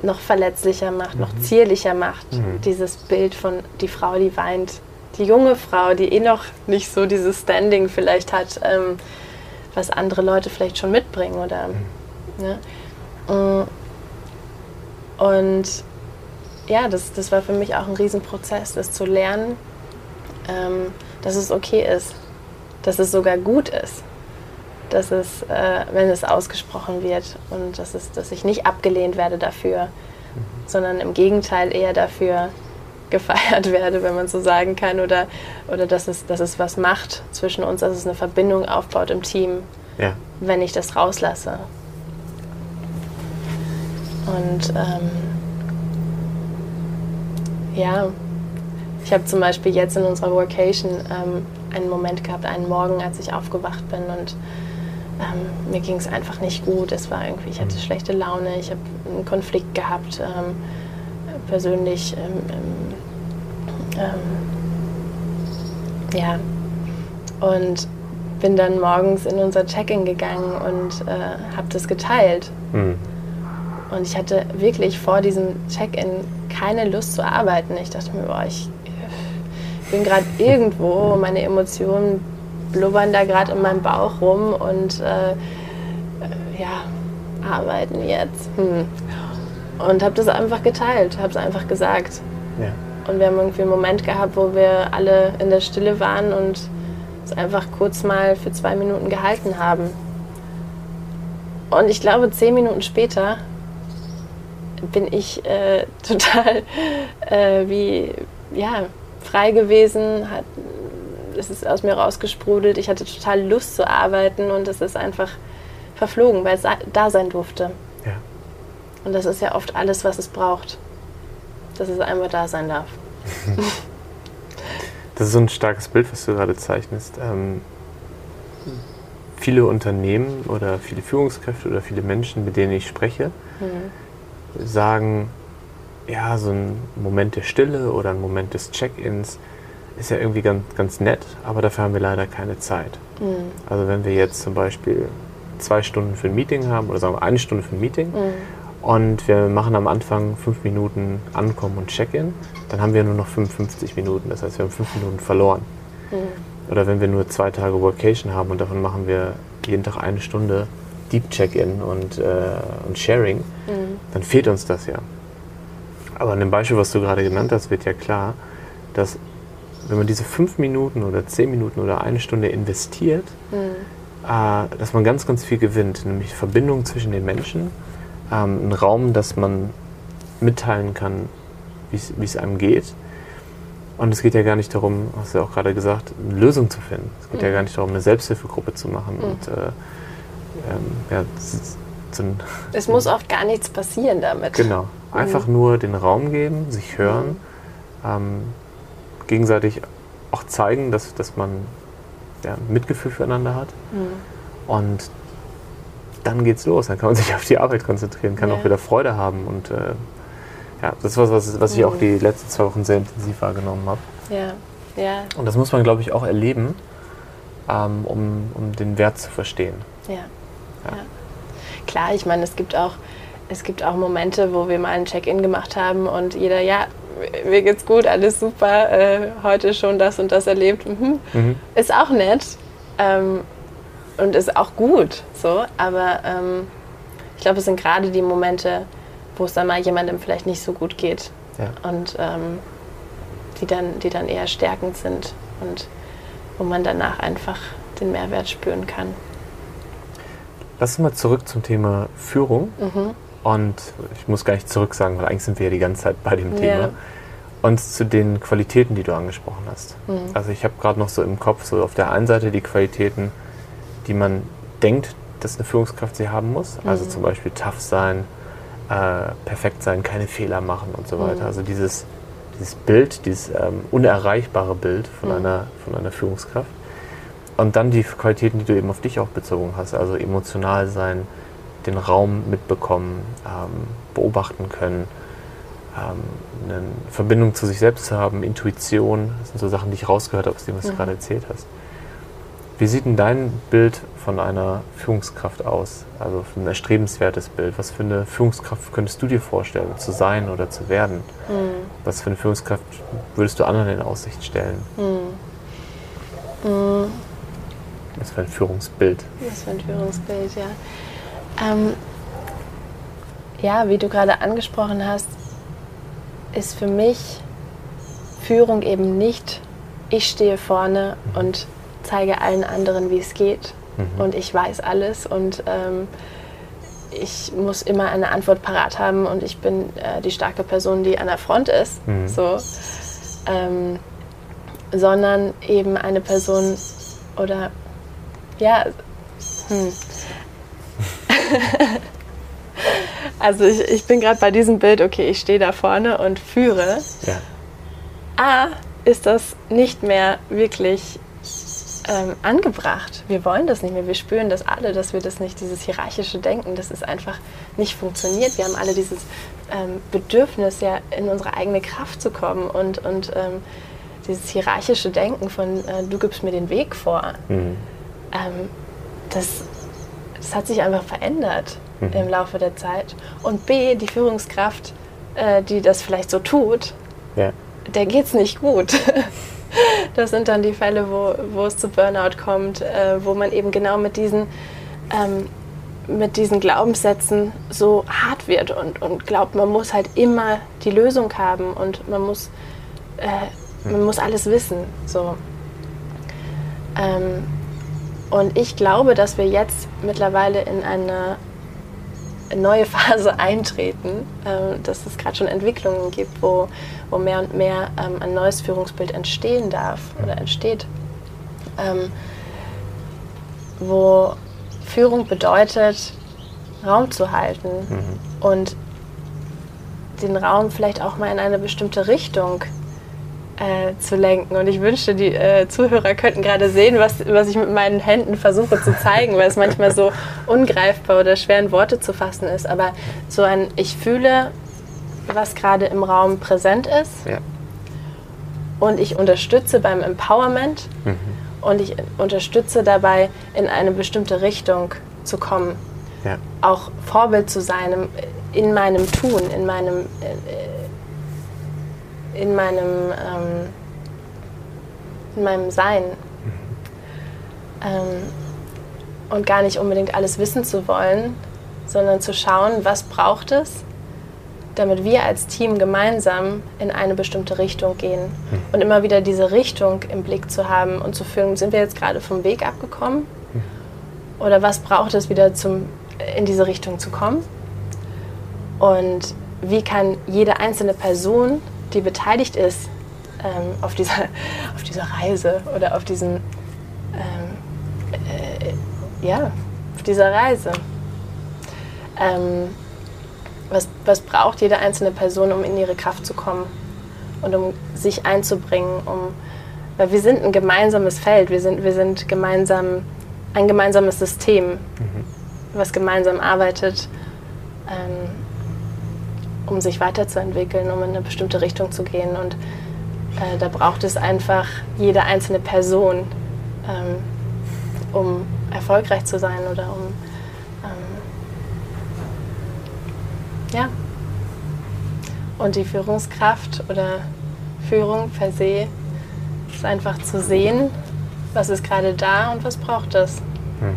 Noch verletzlicher macht, mhm. noch zierlicher macht. Mhm. Dieses Bild von die Frau, die weint. Die junge Frau, die eh noch nicht so dieses Standing vielleicht hat, ähm, was andere Leute vielleicht schon mitbringen. Oder, mhm. ne? Mm. Und ja, das, das war für mich auch ein Riesenprozess, das zu lernen, ähm, dass es okay ist, dass es sogar gut ist, dass es, äh, wenn es ausgesprochen wird und dass, es, dass ich nicht abgelehnt werde dafür, mhm. sondern im Gegenteil eher dafür gefeiert werde, wenn man so sagen kann, oder, oder dass, es, dass es was macht zwischen uns, dass es eine Verbindung aufbaut im Team, ja. wenn ich das rauslasse. Und ähm, ja, ich habe zum Beispiel jetzt in unserer Workation ähm, einen Moment gehabt, einen Morgen, als ich aufgewacht bin und ähm, mir ging es einfach nicht gut. Es war irgendwie, ich hatte mhm. schlechte Laune, ich habe einen Konflikt gehabt, ähm, persönlich. Ähm, ähm, ja. Und bin dann morgens in unser Check-in gegangen und äh, habe das geteilt. Mhm. Und ich hatte wirklich vor diesem Check-in keine Lust zu arbeiten. Ich dachte mir, boah, ich, ich bin gerade irgendwo, meine Emotionen blubbern da gerade in meinem Bauch rum und äh, äh, ja, arbeiten jetzt. Hm. Und habe das einfach geteilt, habe es einfach gesagt. Ja. Und wir haben irgendwie einen Moment gehabt, wo wir alle in der Stille waren und es einfach kurz mal für zwei Minuten gehalten haben. Und ich glaube, zehn Minuten später bin ich äh, total äh, wie ja, frei gewesen, hat es ist aus mir rausgesprudelt. Ich hatte total Lust zu arbeiten und es ist einfach verflogen, weil es da sein durfte. Ja. Und das ist ja oft alles, was es braucht, dass es einmal da sein darf. Das ist so ein starkes Bild, was du gerade zeichnest. Ähm, viele Unternehmen oder viele Führungskräfte oder viele Menschen, mit denen ich spreche, mhm. sagen, ja, so ein Moment der Stille oder ein Moment des Check-ins, ist ja irgendwie ganz, ganz nett, aber dafür haben wir leider keine Zeit. Mhm. Also wenn wir jetzt zum Beispiel zwei Stunden für ein Meeting haben oder sagen wir eine Stunde für ein Meeting mhm. und wir machen am Anfang fünf Minuten Ankommen und Check-in, dann haben wir nur noch 55 Minuten. Das heißt, wir haben fünf Minuten verloren. Mhm. Oder wenn wir nur zwei Tage Workation haben und davon machen wir jeden Tag eine Stunde Deep Check-in und, äh, und Sharing, mhm. dann fehlt uns das ja. Aber an dem Beispiel, was du gerade genannt hast, wird ja klar, dass wenn man diese fünf Minuten oder zehn Minuten oder eine Stunde investiert, mhm. äh, dass man ganz, ganz viel gewinnt, nämlich Verbindung zwischen den Menschen, ähm, einen Raum, dass man mitteilen kann, wie es einem geht Und es geht ja gar nicht darum, hast du ja auch gerade gesagt, eine Lösung zu finden. Es geht Mhm. ja gar nicht darum, eine Selbsthilfegruppe zu machen. Mhm. Und äh, ähm, ja, so ein, Es muss oft gar nichts passieren damit. genau, einfach nur den Raum geben, sich hören, ähm, gegenseitig auch zeigen, dass, dass man ja, Mitgefühl füreinander hat. Mhm. Und dann geht's los. Dann kann man sich auf die Arbeit konzentrieren, kann Ja. auch wieder Freude haben. Und äh, ja, das ist was, was, was ich auch Mhm. die letzten zwei Wochen sehr intensiv wahrgenommen habe. Ja, ja, Und das muss man, glaube ich, auch erleben, ähm, um, um den Wert zu verstehen. ja, ja. Klar, ich meine, es gibt auch, es gibt auch Momente, wo wir mal ein Check-in gemacht haben und jeder, ja, mir geht's gut, alles super, äh, heute schon das und das erlebt. Mhm. Mhm. Ist auch nett ähm, und ist auch gut, so. Aber ähm, ich glaube, es sind gerade die Momente, wo es dann mal jemandem vielleicht nicht so gut geht Ja. und ähm, die, dann, die dann eher stärkend sind und wo man danach einfach den Mehrwert spüren kann. Lass uns mal zurück zum Thema Führung. Mhm. Und ich muss gar nicht zurück sagen, weil eigentlich sind wir ja die ganze Zeit bei dem Ja. Thema. Und zu den Qualitäten, die du angesprochen hast. Mhm. Also ich habe gerade noch so im Kopf, so auf der einen Seite die Qualitäten, die man denkt, dass eine Führungskraft sie haben muss. Also Mhm. zum Beispiel tough sein, äh, perfekt sein, keine Fehler machen und so weiter. Mhm. Also dieses, dieses Bild, dieses ähm, unerreichbare Bild von, Mhm. einer, von einer Führungskraft. Und dann die Qualitäten, die du eben auf dich auch bezogen hast. Also emotional sein, den Raum mitbekommen, ähm, beobachten können, ähm, eine Verbindung zu sich selbst zu haben, Intuition. Das sind so Sachen, die ich rausgehört habe aus dem, was du Mhm. gerade erzählt hast. Wie sieht denn dein Bild von einer Führungskraft aus? Also ein erstrebenswertes Bild. Was für eine Führungskraft könntest du dir vorstellen, zu sein oder zu werden? Mhm. Was für eine Führungskraft würdest du anderen in Aussicht stellen? Mhm. Mhm. Was für ein Führungsbild? Was für ein Führungsbild, ja. Ähm, ja, wie du gerade angesprochen hast, ist für mich Führung eben nicht, ich stehe vorne und zeige allen anderen, wie es geht Mhm. und ich weiß alles und ähm, ich muss immer eine Antwort parat haben und ich bin äh, die starke Person, die an der Front ist. Mhm. So. Ähm, sondern eben eine Person oder ja, hm. also ich, ich bin gerade bei diesem Bild, okay, ich stehe da vorne und führe. Ja. A, ist das nicht mehr wirklich ähm, angebracht. Wir wollen das nicht mehr. Wir spüren das alle, dass wir das nicht, dieses hierarchische Denken, dass es einfach nicht funktioniert. Wir haben alle dieses ähm, Bedürfnis, ja in unsere eigene Kraft zu kommen und, und ähm, dieses hierarchische Denken von äh, du gibst mir den Weg vor. Mhm. Ähm, das, das hat sich einfach verändert Mhm. im Laufe der Zeit. Und B, die Führungskraft, äh, die das vielleicht so tut, Ja. der geht's nicht gut. Das sind dann die Fälle, wo, wo es zu Burnout kommt, äh, wo man eben genau mit diesen, ähm, mit diesen Glaubenssätzen so hart wird und, und glaubt, man muss halt immer die Lösung haben und man muss, äh, man muss alles wissen. So. Ähm, und ich glaube, dass wir jetzt mittlerweile in eine neue Phase eintreten, äh, dass es gerade schon Entwicklungen gibt, wo, wo mehr und mehr ähm, ein neues Führungsbild entstehen darf oder entsteht. Ähm, wo Führung bedeutet, Raum zu halten Mhm. und den Raum vielleicht auch mal in eine bestimmte Richtung äh, zu lenken. Und ich wünschte, die äh, Zuhörer könnten gerade sehen, was, was ich mit meinen Händen versuche zu zeigen, weil es manchmal so ungreifbar oder schwer in Worte zu fassen ist. Aber so ein, ich fühle, was gerade im Raum präsent ist Ja. und ich unterstütze beim Empowerment Mhm. und ich unterstütze dabei, in eine bestimmte Richtung zu kommen. Ja. Auch Vorbild zu sein in meinem Tun, in meinem, äh, in meinem, ähm, in meinem Sein. Ähm, und gar nicht unbedingt alles wissen zu wollen, sondern zu schauen, was braucht es, damit wir als Team gemeinsam in eine bestimmte Richtung gehen. Und immer wieder diese Richtung im Blick zu haben und zu fühlen, sind wir jetzt gerade vom Weg abgekommen? Oder was braucht es wieder, zum, in diese Richtung zu kommen? Und wie kann jede einzelne Person, die beteiligt ist, ähm, auf, dieser, auf dieser Reise oder auf diesem, ähm, äh, ja, auf dieser Reise. Ähm, was, was braucht jede einzelne Person, um in ihre Kraft zu kommen und um sich einzubringen, um, weil wir sind ein gemeinsames Feld, wir sind, wir sind gemeinsam, ein gemeinsames System, mhm. was gemeinsam arbeitet, ähm, um sich weiterzuentwickeln, um in eine bestimmte Richtung zu gehen. Und äh, da braucht es einfach jede einzelne Person, ähm, um erfolgreich zu sein oder um Ja. Und die Führungskraft oder Führung per se ist einfach zu sehen, was ist gerade da und was braucht es. Hm.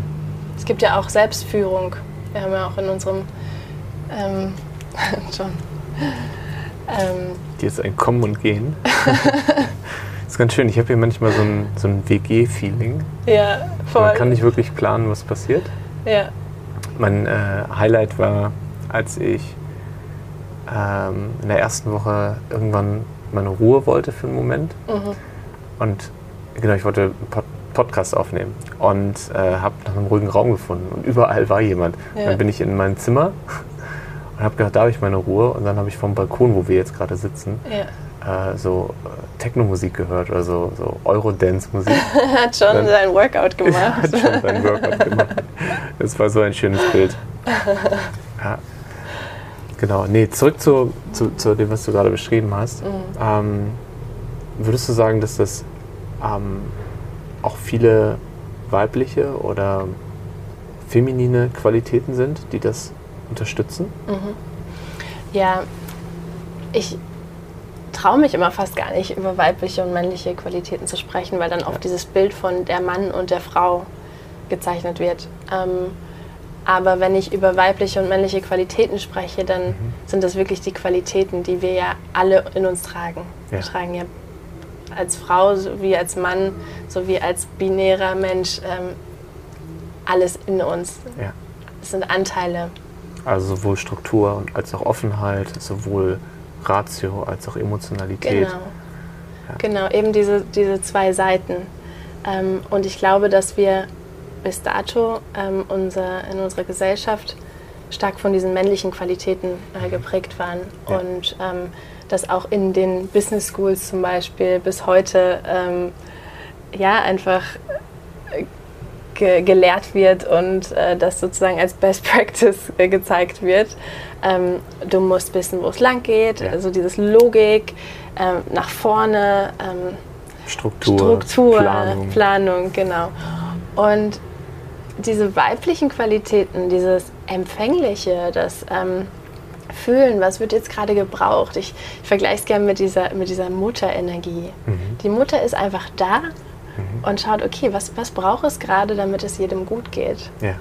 Es gibt ja auch Selbstführung. Wir haben ja auch in unserem ähm, schon. Ähm, die ist ein Kommen und Gehen. das ist ganz schön. Ich habe hier manchmal so ein, so ein WG-Feeling. Ja, voll. Man kann nicht wirklich planen, was passiert. Ja. Mein äh, Highlight war, als ich ähm, in der ersten Woche irgendwann meine Ruhe wollte für einen Moment. Mhm. Und genau, ich wollte einen Pod Podcast aufnehmen und äh, habe nach einem ruhigen Raum gefunden. Und überall war jemand. Ja. Dann bin ich in mein Zimmer und habe gedacht, da habe ich meine Ruhe. Und dann habe ich vom Balkon, wo wir jetzt gerade sitzen, ja. äh, so äh, Techno-Musik gehört oder so, so Eurodance-Musik. hat schon dann, sein Workout gemacht. hat schon sein Workout gemacht. Das war so ein schönes Bild. Ja. Genau, nee, zurück zu, zu, zu dem, was du gerade beschrieben hast. Mhm. Ähm, würdest du sagen, dass das ähm, auch viele weibliche oder feminine Qualitäten sind, die das unterstützen? Mhm. Ja, ich traue mich immer fast gar nicht, über weibliche und männliche Qualitäten zu sprechen, weil dann oft dieses Bild von der Mann und der Frau gezeichnet wird. Ähm, aber wenn ich über weibliche und männliche Qualitäten spreche, dann mhm. sind das wirklich die Qualitäten, die wir ja alle in uns tragen. Ja. Wir tragen ja als Frau sowie als Mann sowie als binärer Mensch ähm, alles in uns. Ja. Das sind Anteile. Also sowohl Struktur als auch Offenheit, sowohl Ratio als auch Emotionalität. Genau, ja. genau eben diese, diese zwei Seiten. Ähm, und ich glaube, dass wir bis dato ähm, unser, in unserer Gesellschaft stark von diesen männlichen Qualitäten äh, geprägt waren ja. und ähm, dass auch in den Business Schools zum Beispiel bis heute ähm, ja einfach äh, ge gelehrt wird und äh, das sozusagen als Best Practice äh, gezeigt wird. Ähm, du musst wissen, wo es lang geht, ja. also dieses Logik ähm, nach vorne. Ähm, Struktur, Struktur Planung. Planung, genau. Und diese weiblichen Qualitäten, dieses Empfängliche, das ähm, Fühlen, was wird jetzt gerade gebraucht. Ich, ich vergleiche es gerne mit dieser, mit dieser Mutterenergie. Mhm. Die Mutter ist einfach da mhm. und schaut, okay, was, was braucht es gerade, damit es jedem gut geht. Ja.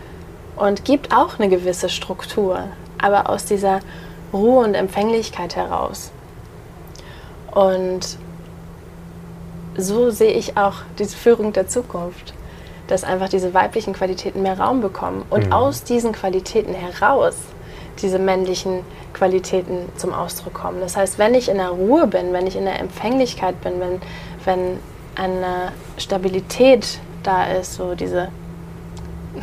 Und gibt auch eine gewisse Struktur, aber aus dieser Ruhe und Empfänglichkeit heraus. Und so sehe ich auch diese Führung der Zukunft dass einfach diese weiblichen Qualitäten mehr Raum bekommen und mhm. aus diesen Qualitäten heraus diese männlichen Qualitäten zum Ausdruck kommen. Das heißt, wenn ich in der Ruhe bin, wenn ich in der Empfänglichkeit bin, wenn, wenn eine Stabilität da ist, so diese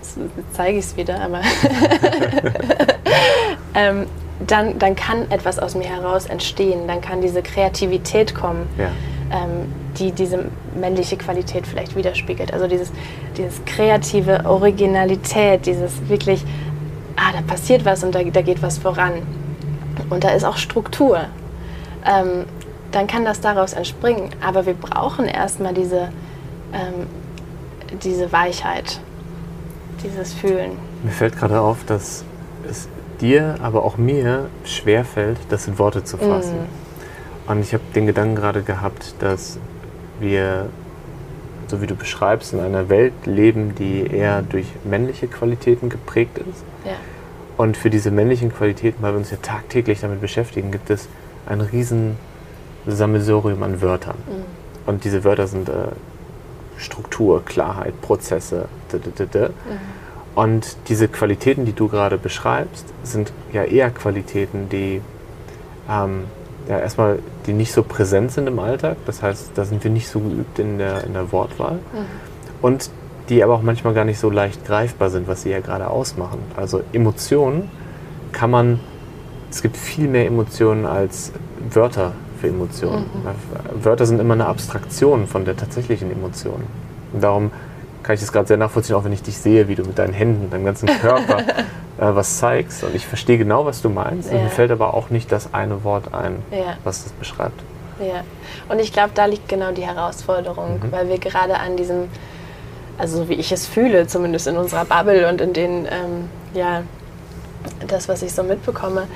Jetzt zeige ich es wieder, aber ähm, dann, dann kann etwas aus mir heraus entstehen, dann kann diese Kreativität kommen. Ja ähm, die diese männliche Qualität vielleicht widerspiegelt. Also dieses, dieses kreative Originalität, dieses wirklich, ah, da passiert was und da, da geht was voran. Und da ist auch Struktur. Ähm, dann kann das daraus entspringen. Aber wir brauchen erstmal diese, ähm, diese Weichheit, dieses Fühlen. Mir fällt gerade auf, dass es dir, aber auch mir schwerfällt, das in Worte zu fassen. Mm. Und ich habe den Gedanken gerade gehabt, dass wir, so wie du beschreibst, in einer Welt leben, die eher durch männliche Qualitäten geprägt ist. Ja. Und für diese männlichen Qualitäten, weil wir uns ja tagtäglich damit beschäftigen, gibt es ein riesen Sammelsurium an Wörtern. Mhm. Und diese Wörter sind äh, Struktur, Klarheit, Prozesse. D -d -d mhm. Und diese Qualitäten, die du gerade beschreibst, sind ja eher Qualitäten, die ähm, ja, erstmal, die nicht so präsent sind im Alltag. Das heißt, da sind wir nicht so geübt in der, in der Wortwahl. Mhm. Und die aber auch manchmal gar nicht so leicht greifbar sind, was sie ja gerade ausmachen. Also Emotionen kann man, es gibt viel mehr Emotionen als Wörter für Emotionen. Mhm. Wörter sind immer eine Abstraktion von der tatsächlichen Emotion. Und darum kann ich das gerade sehr nachvollziehen, auch wenn ich dich sehe, wie du mit deinen Händen, deinem ganzen Körper äh, was zeigst. Und ich verstehe genau, was du meinst. Ja. Mir fällt aber auch nicht das eine Wort ein, ja. was das beschreibt. Ja, und ich glaube, da liegt genau die Herausforderung, mhm. weil wir gerade an diesem, also so wie ich es fühle, zumindest in unserer Bubble und in den, ähm, ja, das, was ich so mitbekomme,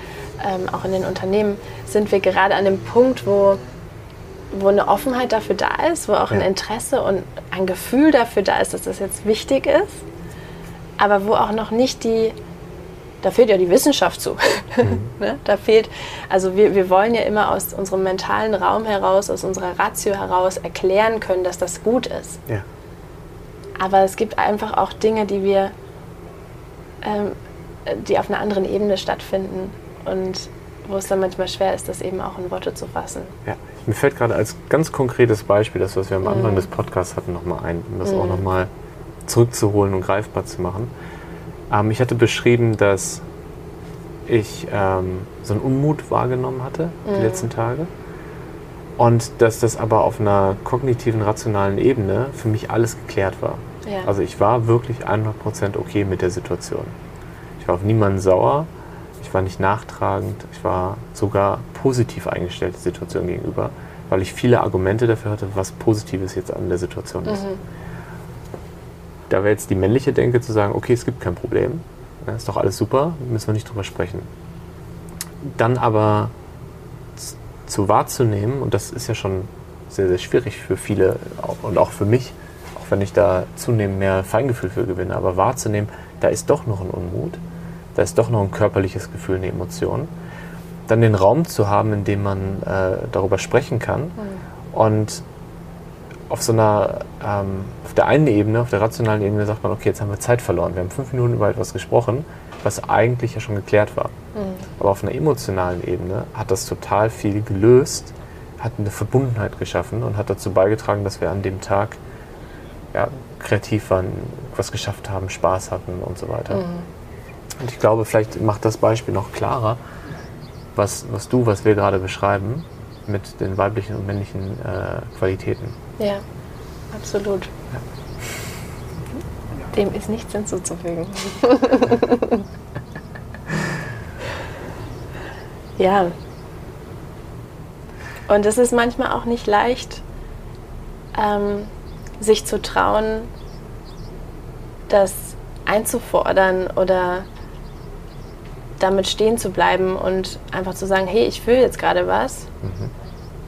ähm, auch in den Unternehmen, sind wir gerade an dem Punkt, wo wo eine Offenheit dafür da ist, wo auch ja. ein Interesse und ein Gefühl dafür da ist, dass das jetzt wichtig ist, aber wo auch noch nicht die, da fehlt ja die Wissenschaft zu. Mhm. ne? Da fehlt, also wir, wir wollen ja immer aus unserem mentalen Raum heraus, aus unserer Ratio heraus erklären können, dass das gut ist. Ja. Aber es gibt einfach auch Dinge, die wir, ähm, die auf einer anderen Ebene stattfinden und wo es dann manchmal schwer ist, das eben auch in Worte zu fassen. Ja, mir fällt gerade als ganz konkretes Beispiel, das, was wir am Anfang mhm. des Podcasts hatten, nochmal ein, um das mhm. auch nochmal zurückzuholen und greifbar zu machen. Ähm, ich hatte beschrieben, dass ich ähm, so einen Unmut wahrgenommen hatte mhm. die letzten Tage. Und dass das aber auf einer kognitiven, rationalen Ebene für mich alles geklärt war. Ja. Also ich war wirklich 100% okay mit der Situation. Ich war auf niemanden sauer, ich war nicht nachtragend, ich war sogar positiv eingestellt der Situation gegenüber, weil ich viele Argumente dafür hatte, was Positives jetzt an der Situation ist. Mhm. Da wäre jetzt die männliche Denke zu sagen, okay, es gibt kein Problem, ist doch alles super, müssen wir nicht drüber sprechen. Dann aber zu wahrzunehmen, und das ist ja schon sehr, sehr schwierig für viele und auch für mich, auch wenn ich da zunehmend mehr Feingefühl für gewinne, aber wahrzunehmen, da ist doch noch ein Unmut da ist doch noch ein körperliches Gefühl, eine Emotion. Dann den Raum zu haben, in dem man äh, darüber sprechen kann. Mhm. Und auf so einer, ähm, auf der einen Ebene, auf der rationalen Ebene sagt man, okay, jetzt haben wir Zeit verloren. Wir haben fünf Minuten über etwas gesprochen, was eigentlich ja schon geklärt war. Mhm. Aber auf einer emotionalen Ebene hat das total viel gelöst, hat eine Verbundenheit geschaffen und hat dazu beigetragen, dass wir an dem Tag ja, kreativ waren, was geschafft haben, Spaß hatten und so weiter. Mhm. Und ich glaube, vielleicht macht das Beispiel noch klarer, was, was du, was wir gerade beschreiben, mit den weiblichen und männlichen äh, Qualitäten. Ja, absolut. Ja. Dem ist nichts hinzuzufügen. ja. Und es ist manchmal auch nicht leicht, ähm, sich zu trauen, das einzufordern oder damit stehen zu bleiben und einfach zu sagen, hey, ich fühle jetzt gerade was. Mhm.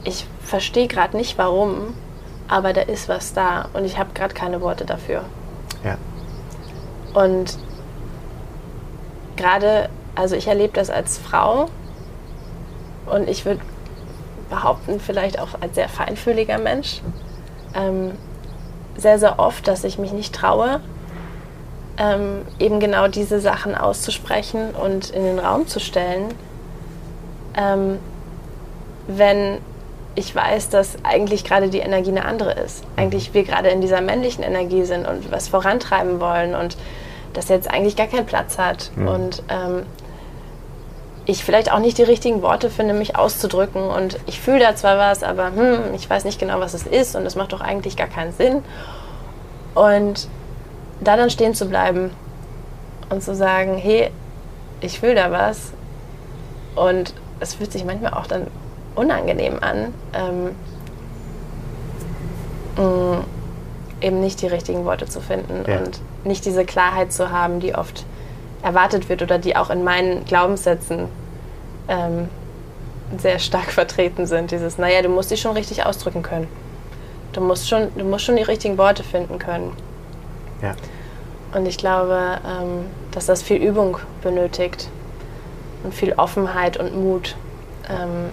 Ich verstehe gerade nicht warum, aber da ist was da und ich habe gerade keine Worte dafür. Ja. Und gerade, also ich erlebe das als Frau und ich würde behaupten, vielleicht auch als sehr feinfühliger Mensch, ähm, sehr, sehr oft, dass ich mich nicht traue, ähm, eben genau diese Sachen auszusprechen und in den Raum zu stellen, ähm, wenn ich weiß, dass eigentlich gerade die Energie eine andere ist. Eigentlich wir gerade in dieser männlichen Energie sind und was vorantreiben wollen und das jetzt eigentlich gar keinen Platz hat. Mhm. Und ähm, ich vielleicht auch nicht die richtigen Worte finde, mich auszudrücken. Und ich fühle da zwar was, aber hm, ich weiß nicht genau, was es ist und es macht doch eigentlich gar keinen Sinn. Und da dann stehen zu bleiben und zu sagen, hey, ich fühle da was und es fühlt sich manchmal auch dann unangenehm an, ähm, mh, mm, eben nicht die richtigen Worte zu finden ja. und nicht diese Klarheit zu haben, die oft erwartet wird oder die auch in meinen Glaubenssätzen ähm, sehr stark vertreten sind. Dieses, naja, du musst dich schon richtig ausdrücken können. Du musst schon, du musst schon die richtigen Worte finden können. Ja. Und ich glaube, ähm, dass das viel Übung benötigt und viel Offenheit und Mut, ähm,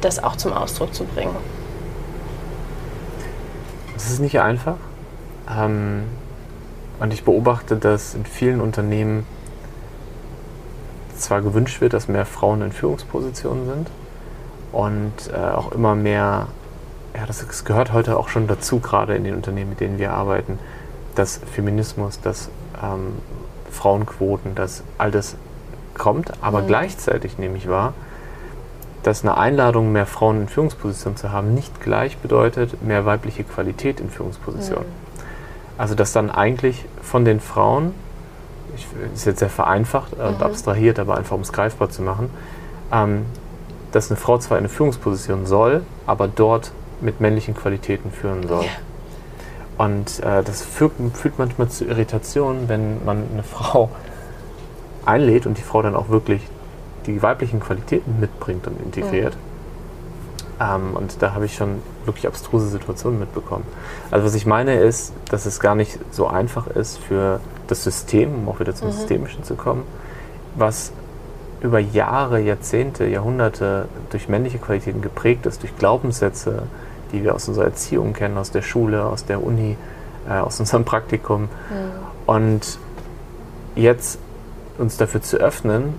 das auch zum Ausdruck zu bringen. Es ist nicht einfach. Ähm, und ich beobachte, dass in vielen Unternehmen zwar gewünscht wird, dass mehr Frauen in Führungspositionen sind, und äh, auch immer mehr, ja, das, das, gehört heute auch schon dazu, gerade in den Unternehmen, mit denen wir arbeiten, dass Feminismus, dass ähm, Frauenquoten, dass all das kommt, aber mhm. gleichzeitig nehme ich wahr, dass eine Einladung, mehr Frauen in Führungspositionen zu haben, nicht gleich bedeutet mehr weibliche Qualität in Führungspositionen. Mhm. Also dass dann eigentlich von den Frauen, ich, ist jetzt sehr vereinfacht und mhm. abstrahiert, aber einfach um es greifbar zu machen, ähm, dass eine Frau zwar eine Führungsposition soll, aber dort mit männlichen Qualitäten führen soll. Ja. Und äh, das führt, führt, manchmal zu Irritationen, wenn man eine Frau einlädt und die Frau dann auch wirklich die weiblichen Qualitäten mitbringt und integriert. Mhm. Ähm, und da habe ich schon wirklich abstruse Situationen mitbekommen. Also was ich meine ist, dass es gar nicht so einfach ist für das System, um auch wieder zum mhm. Systemischen zu kommen, was über Jahre, Jahrzehnte, Jahrhunderte durch männliche Qualitäten geprägt ist, durch Glaubenssätze, die wir aus unserer Erziehung kennen, aus der Schule, aus der Uni, äh, aus unserem Praktikum. Mhm. Und jetzt uns dafür zu öffnen,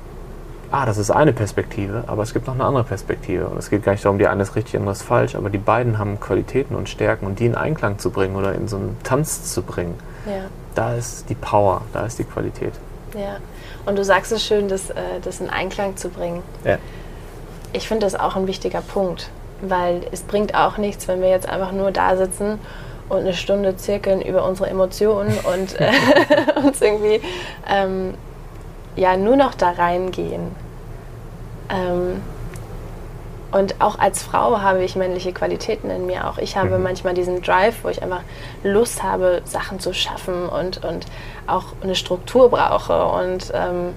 ah, das ist eine Perspektive, aber es gibt noch eine andere Perspektive. Und es geht gar nicht darum, die eine ist richtig, die andere ist falsch, aber die beiden haben Qualitäten und Stärken und die in Einklang zu bringen oder in so einen Tanz zu bringen, ja. da ist die Power, da ist die Qualität. Ja, und du sagst es schön, das, äh, das in Einklang zu bringen. Ja. Ich finde das auch ein wichtiger Punkt, weil es bringt auch nichts, wenn wir jetzt einfach nur da sitzen und eine Stunde zirkeln über unsere Emotionen und äh, uns irgendwie ähm, ja nur noch da reingehen. Ähm, und auch als Frau habe ich männliche Qualitäten in mir. Auch ich habe mhm. manchmal diesen Drive, wo ich einfach Lust habe, Sachen zu schaffen und, und auch eine Struktur brauche. Und ähm,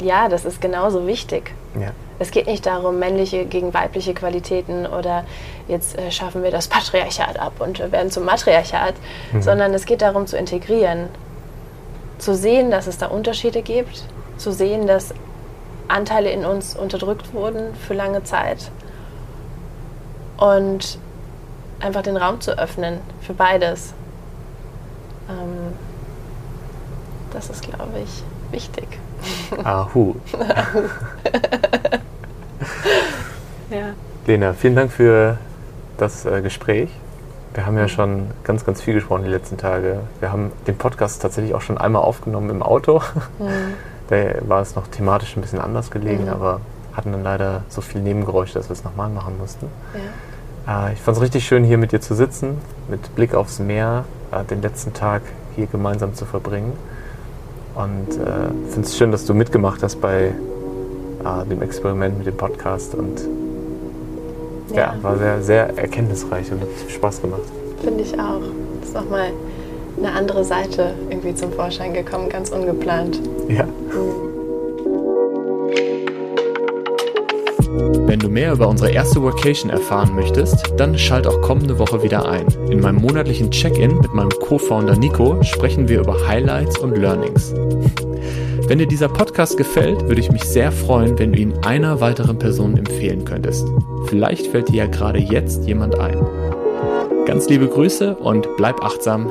ja, das ist genauso wichtig. Ja. Es geht nicht darum, männliche gegen weibliche Qualitäten oder jetzt äh, schaffen wir das Patriarchat ab und werden zum Matriarchat, mhm. sondern es geht darum zu integrieren zu sehen, dass es da Unterschiede gibt, zu sehen, dass Anteile in uns unterdrückt wurden für lange Zeit und einfach den Raum zu öffnen für beides. Ähm, das ist, glaube ich, wichtig. Ahu. ja. Lena, vielen Dank für das äh, Gespräch. Wir haben ja schon ganz, ganz viel gesprochen die letzten Tage. Wir haben den Podcast tatsächlich auch schon einmal aufgenommen im Auto. Mhm. Da war es noch thematisch ein bisschen anders gelegen, mhm. aber hatten dann leider so viel Nebengeräusche, dass wir es nochmal machen mussten. Ja. Äh, ich fand es richtig schön, hier mit dir zu sitzen, mit Blick aufs Meer, äh, den letzten Tag hier gemeinsam zu verbringen. Und äh, finde es schön, dass du mitgemacht hast bei dem Experiment mit dem Podcast und ja. ja, war sehr, sehr erkenntnisreich und hat Spaß gemacht. Finde ich auch. Das ist nochmal eine andere Seite irgendwie zum Vorschein gekommen, ganz ungeplant. Ja. Mhm. Wenn du mehr über unsere erste Vacation erfahren möchtest, dann schalt auch kommende Woche wieder ein. In meinem monatlichen Check-in mit meinem Co-Founder Nico sprechen wir über Highlights und Learnings. Wenn dir dieser Podcast gefällt, würde ich mich sehr freuen, wenn du ihn einer weiteren Person empfehlen könntest. Vielleicht fällt dir ja gerade jetzt jemand ein. Ganz liebe Grüße und bleib achtsam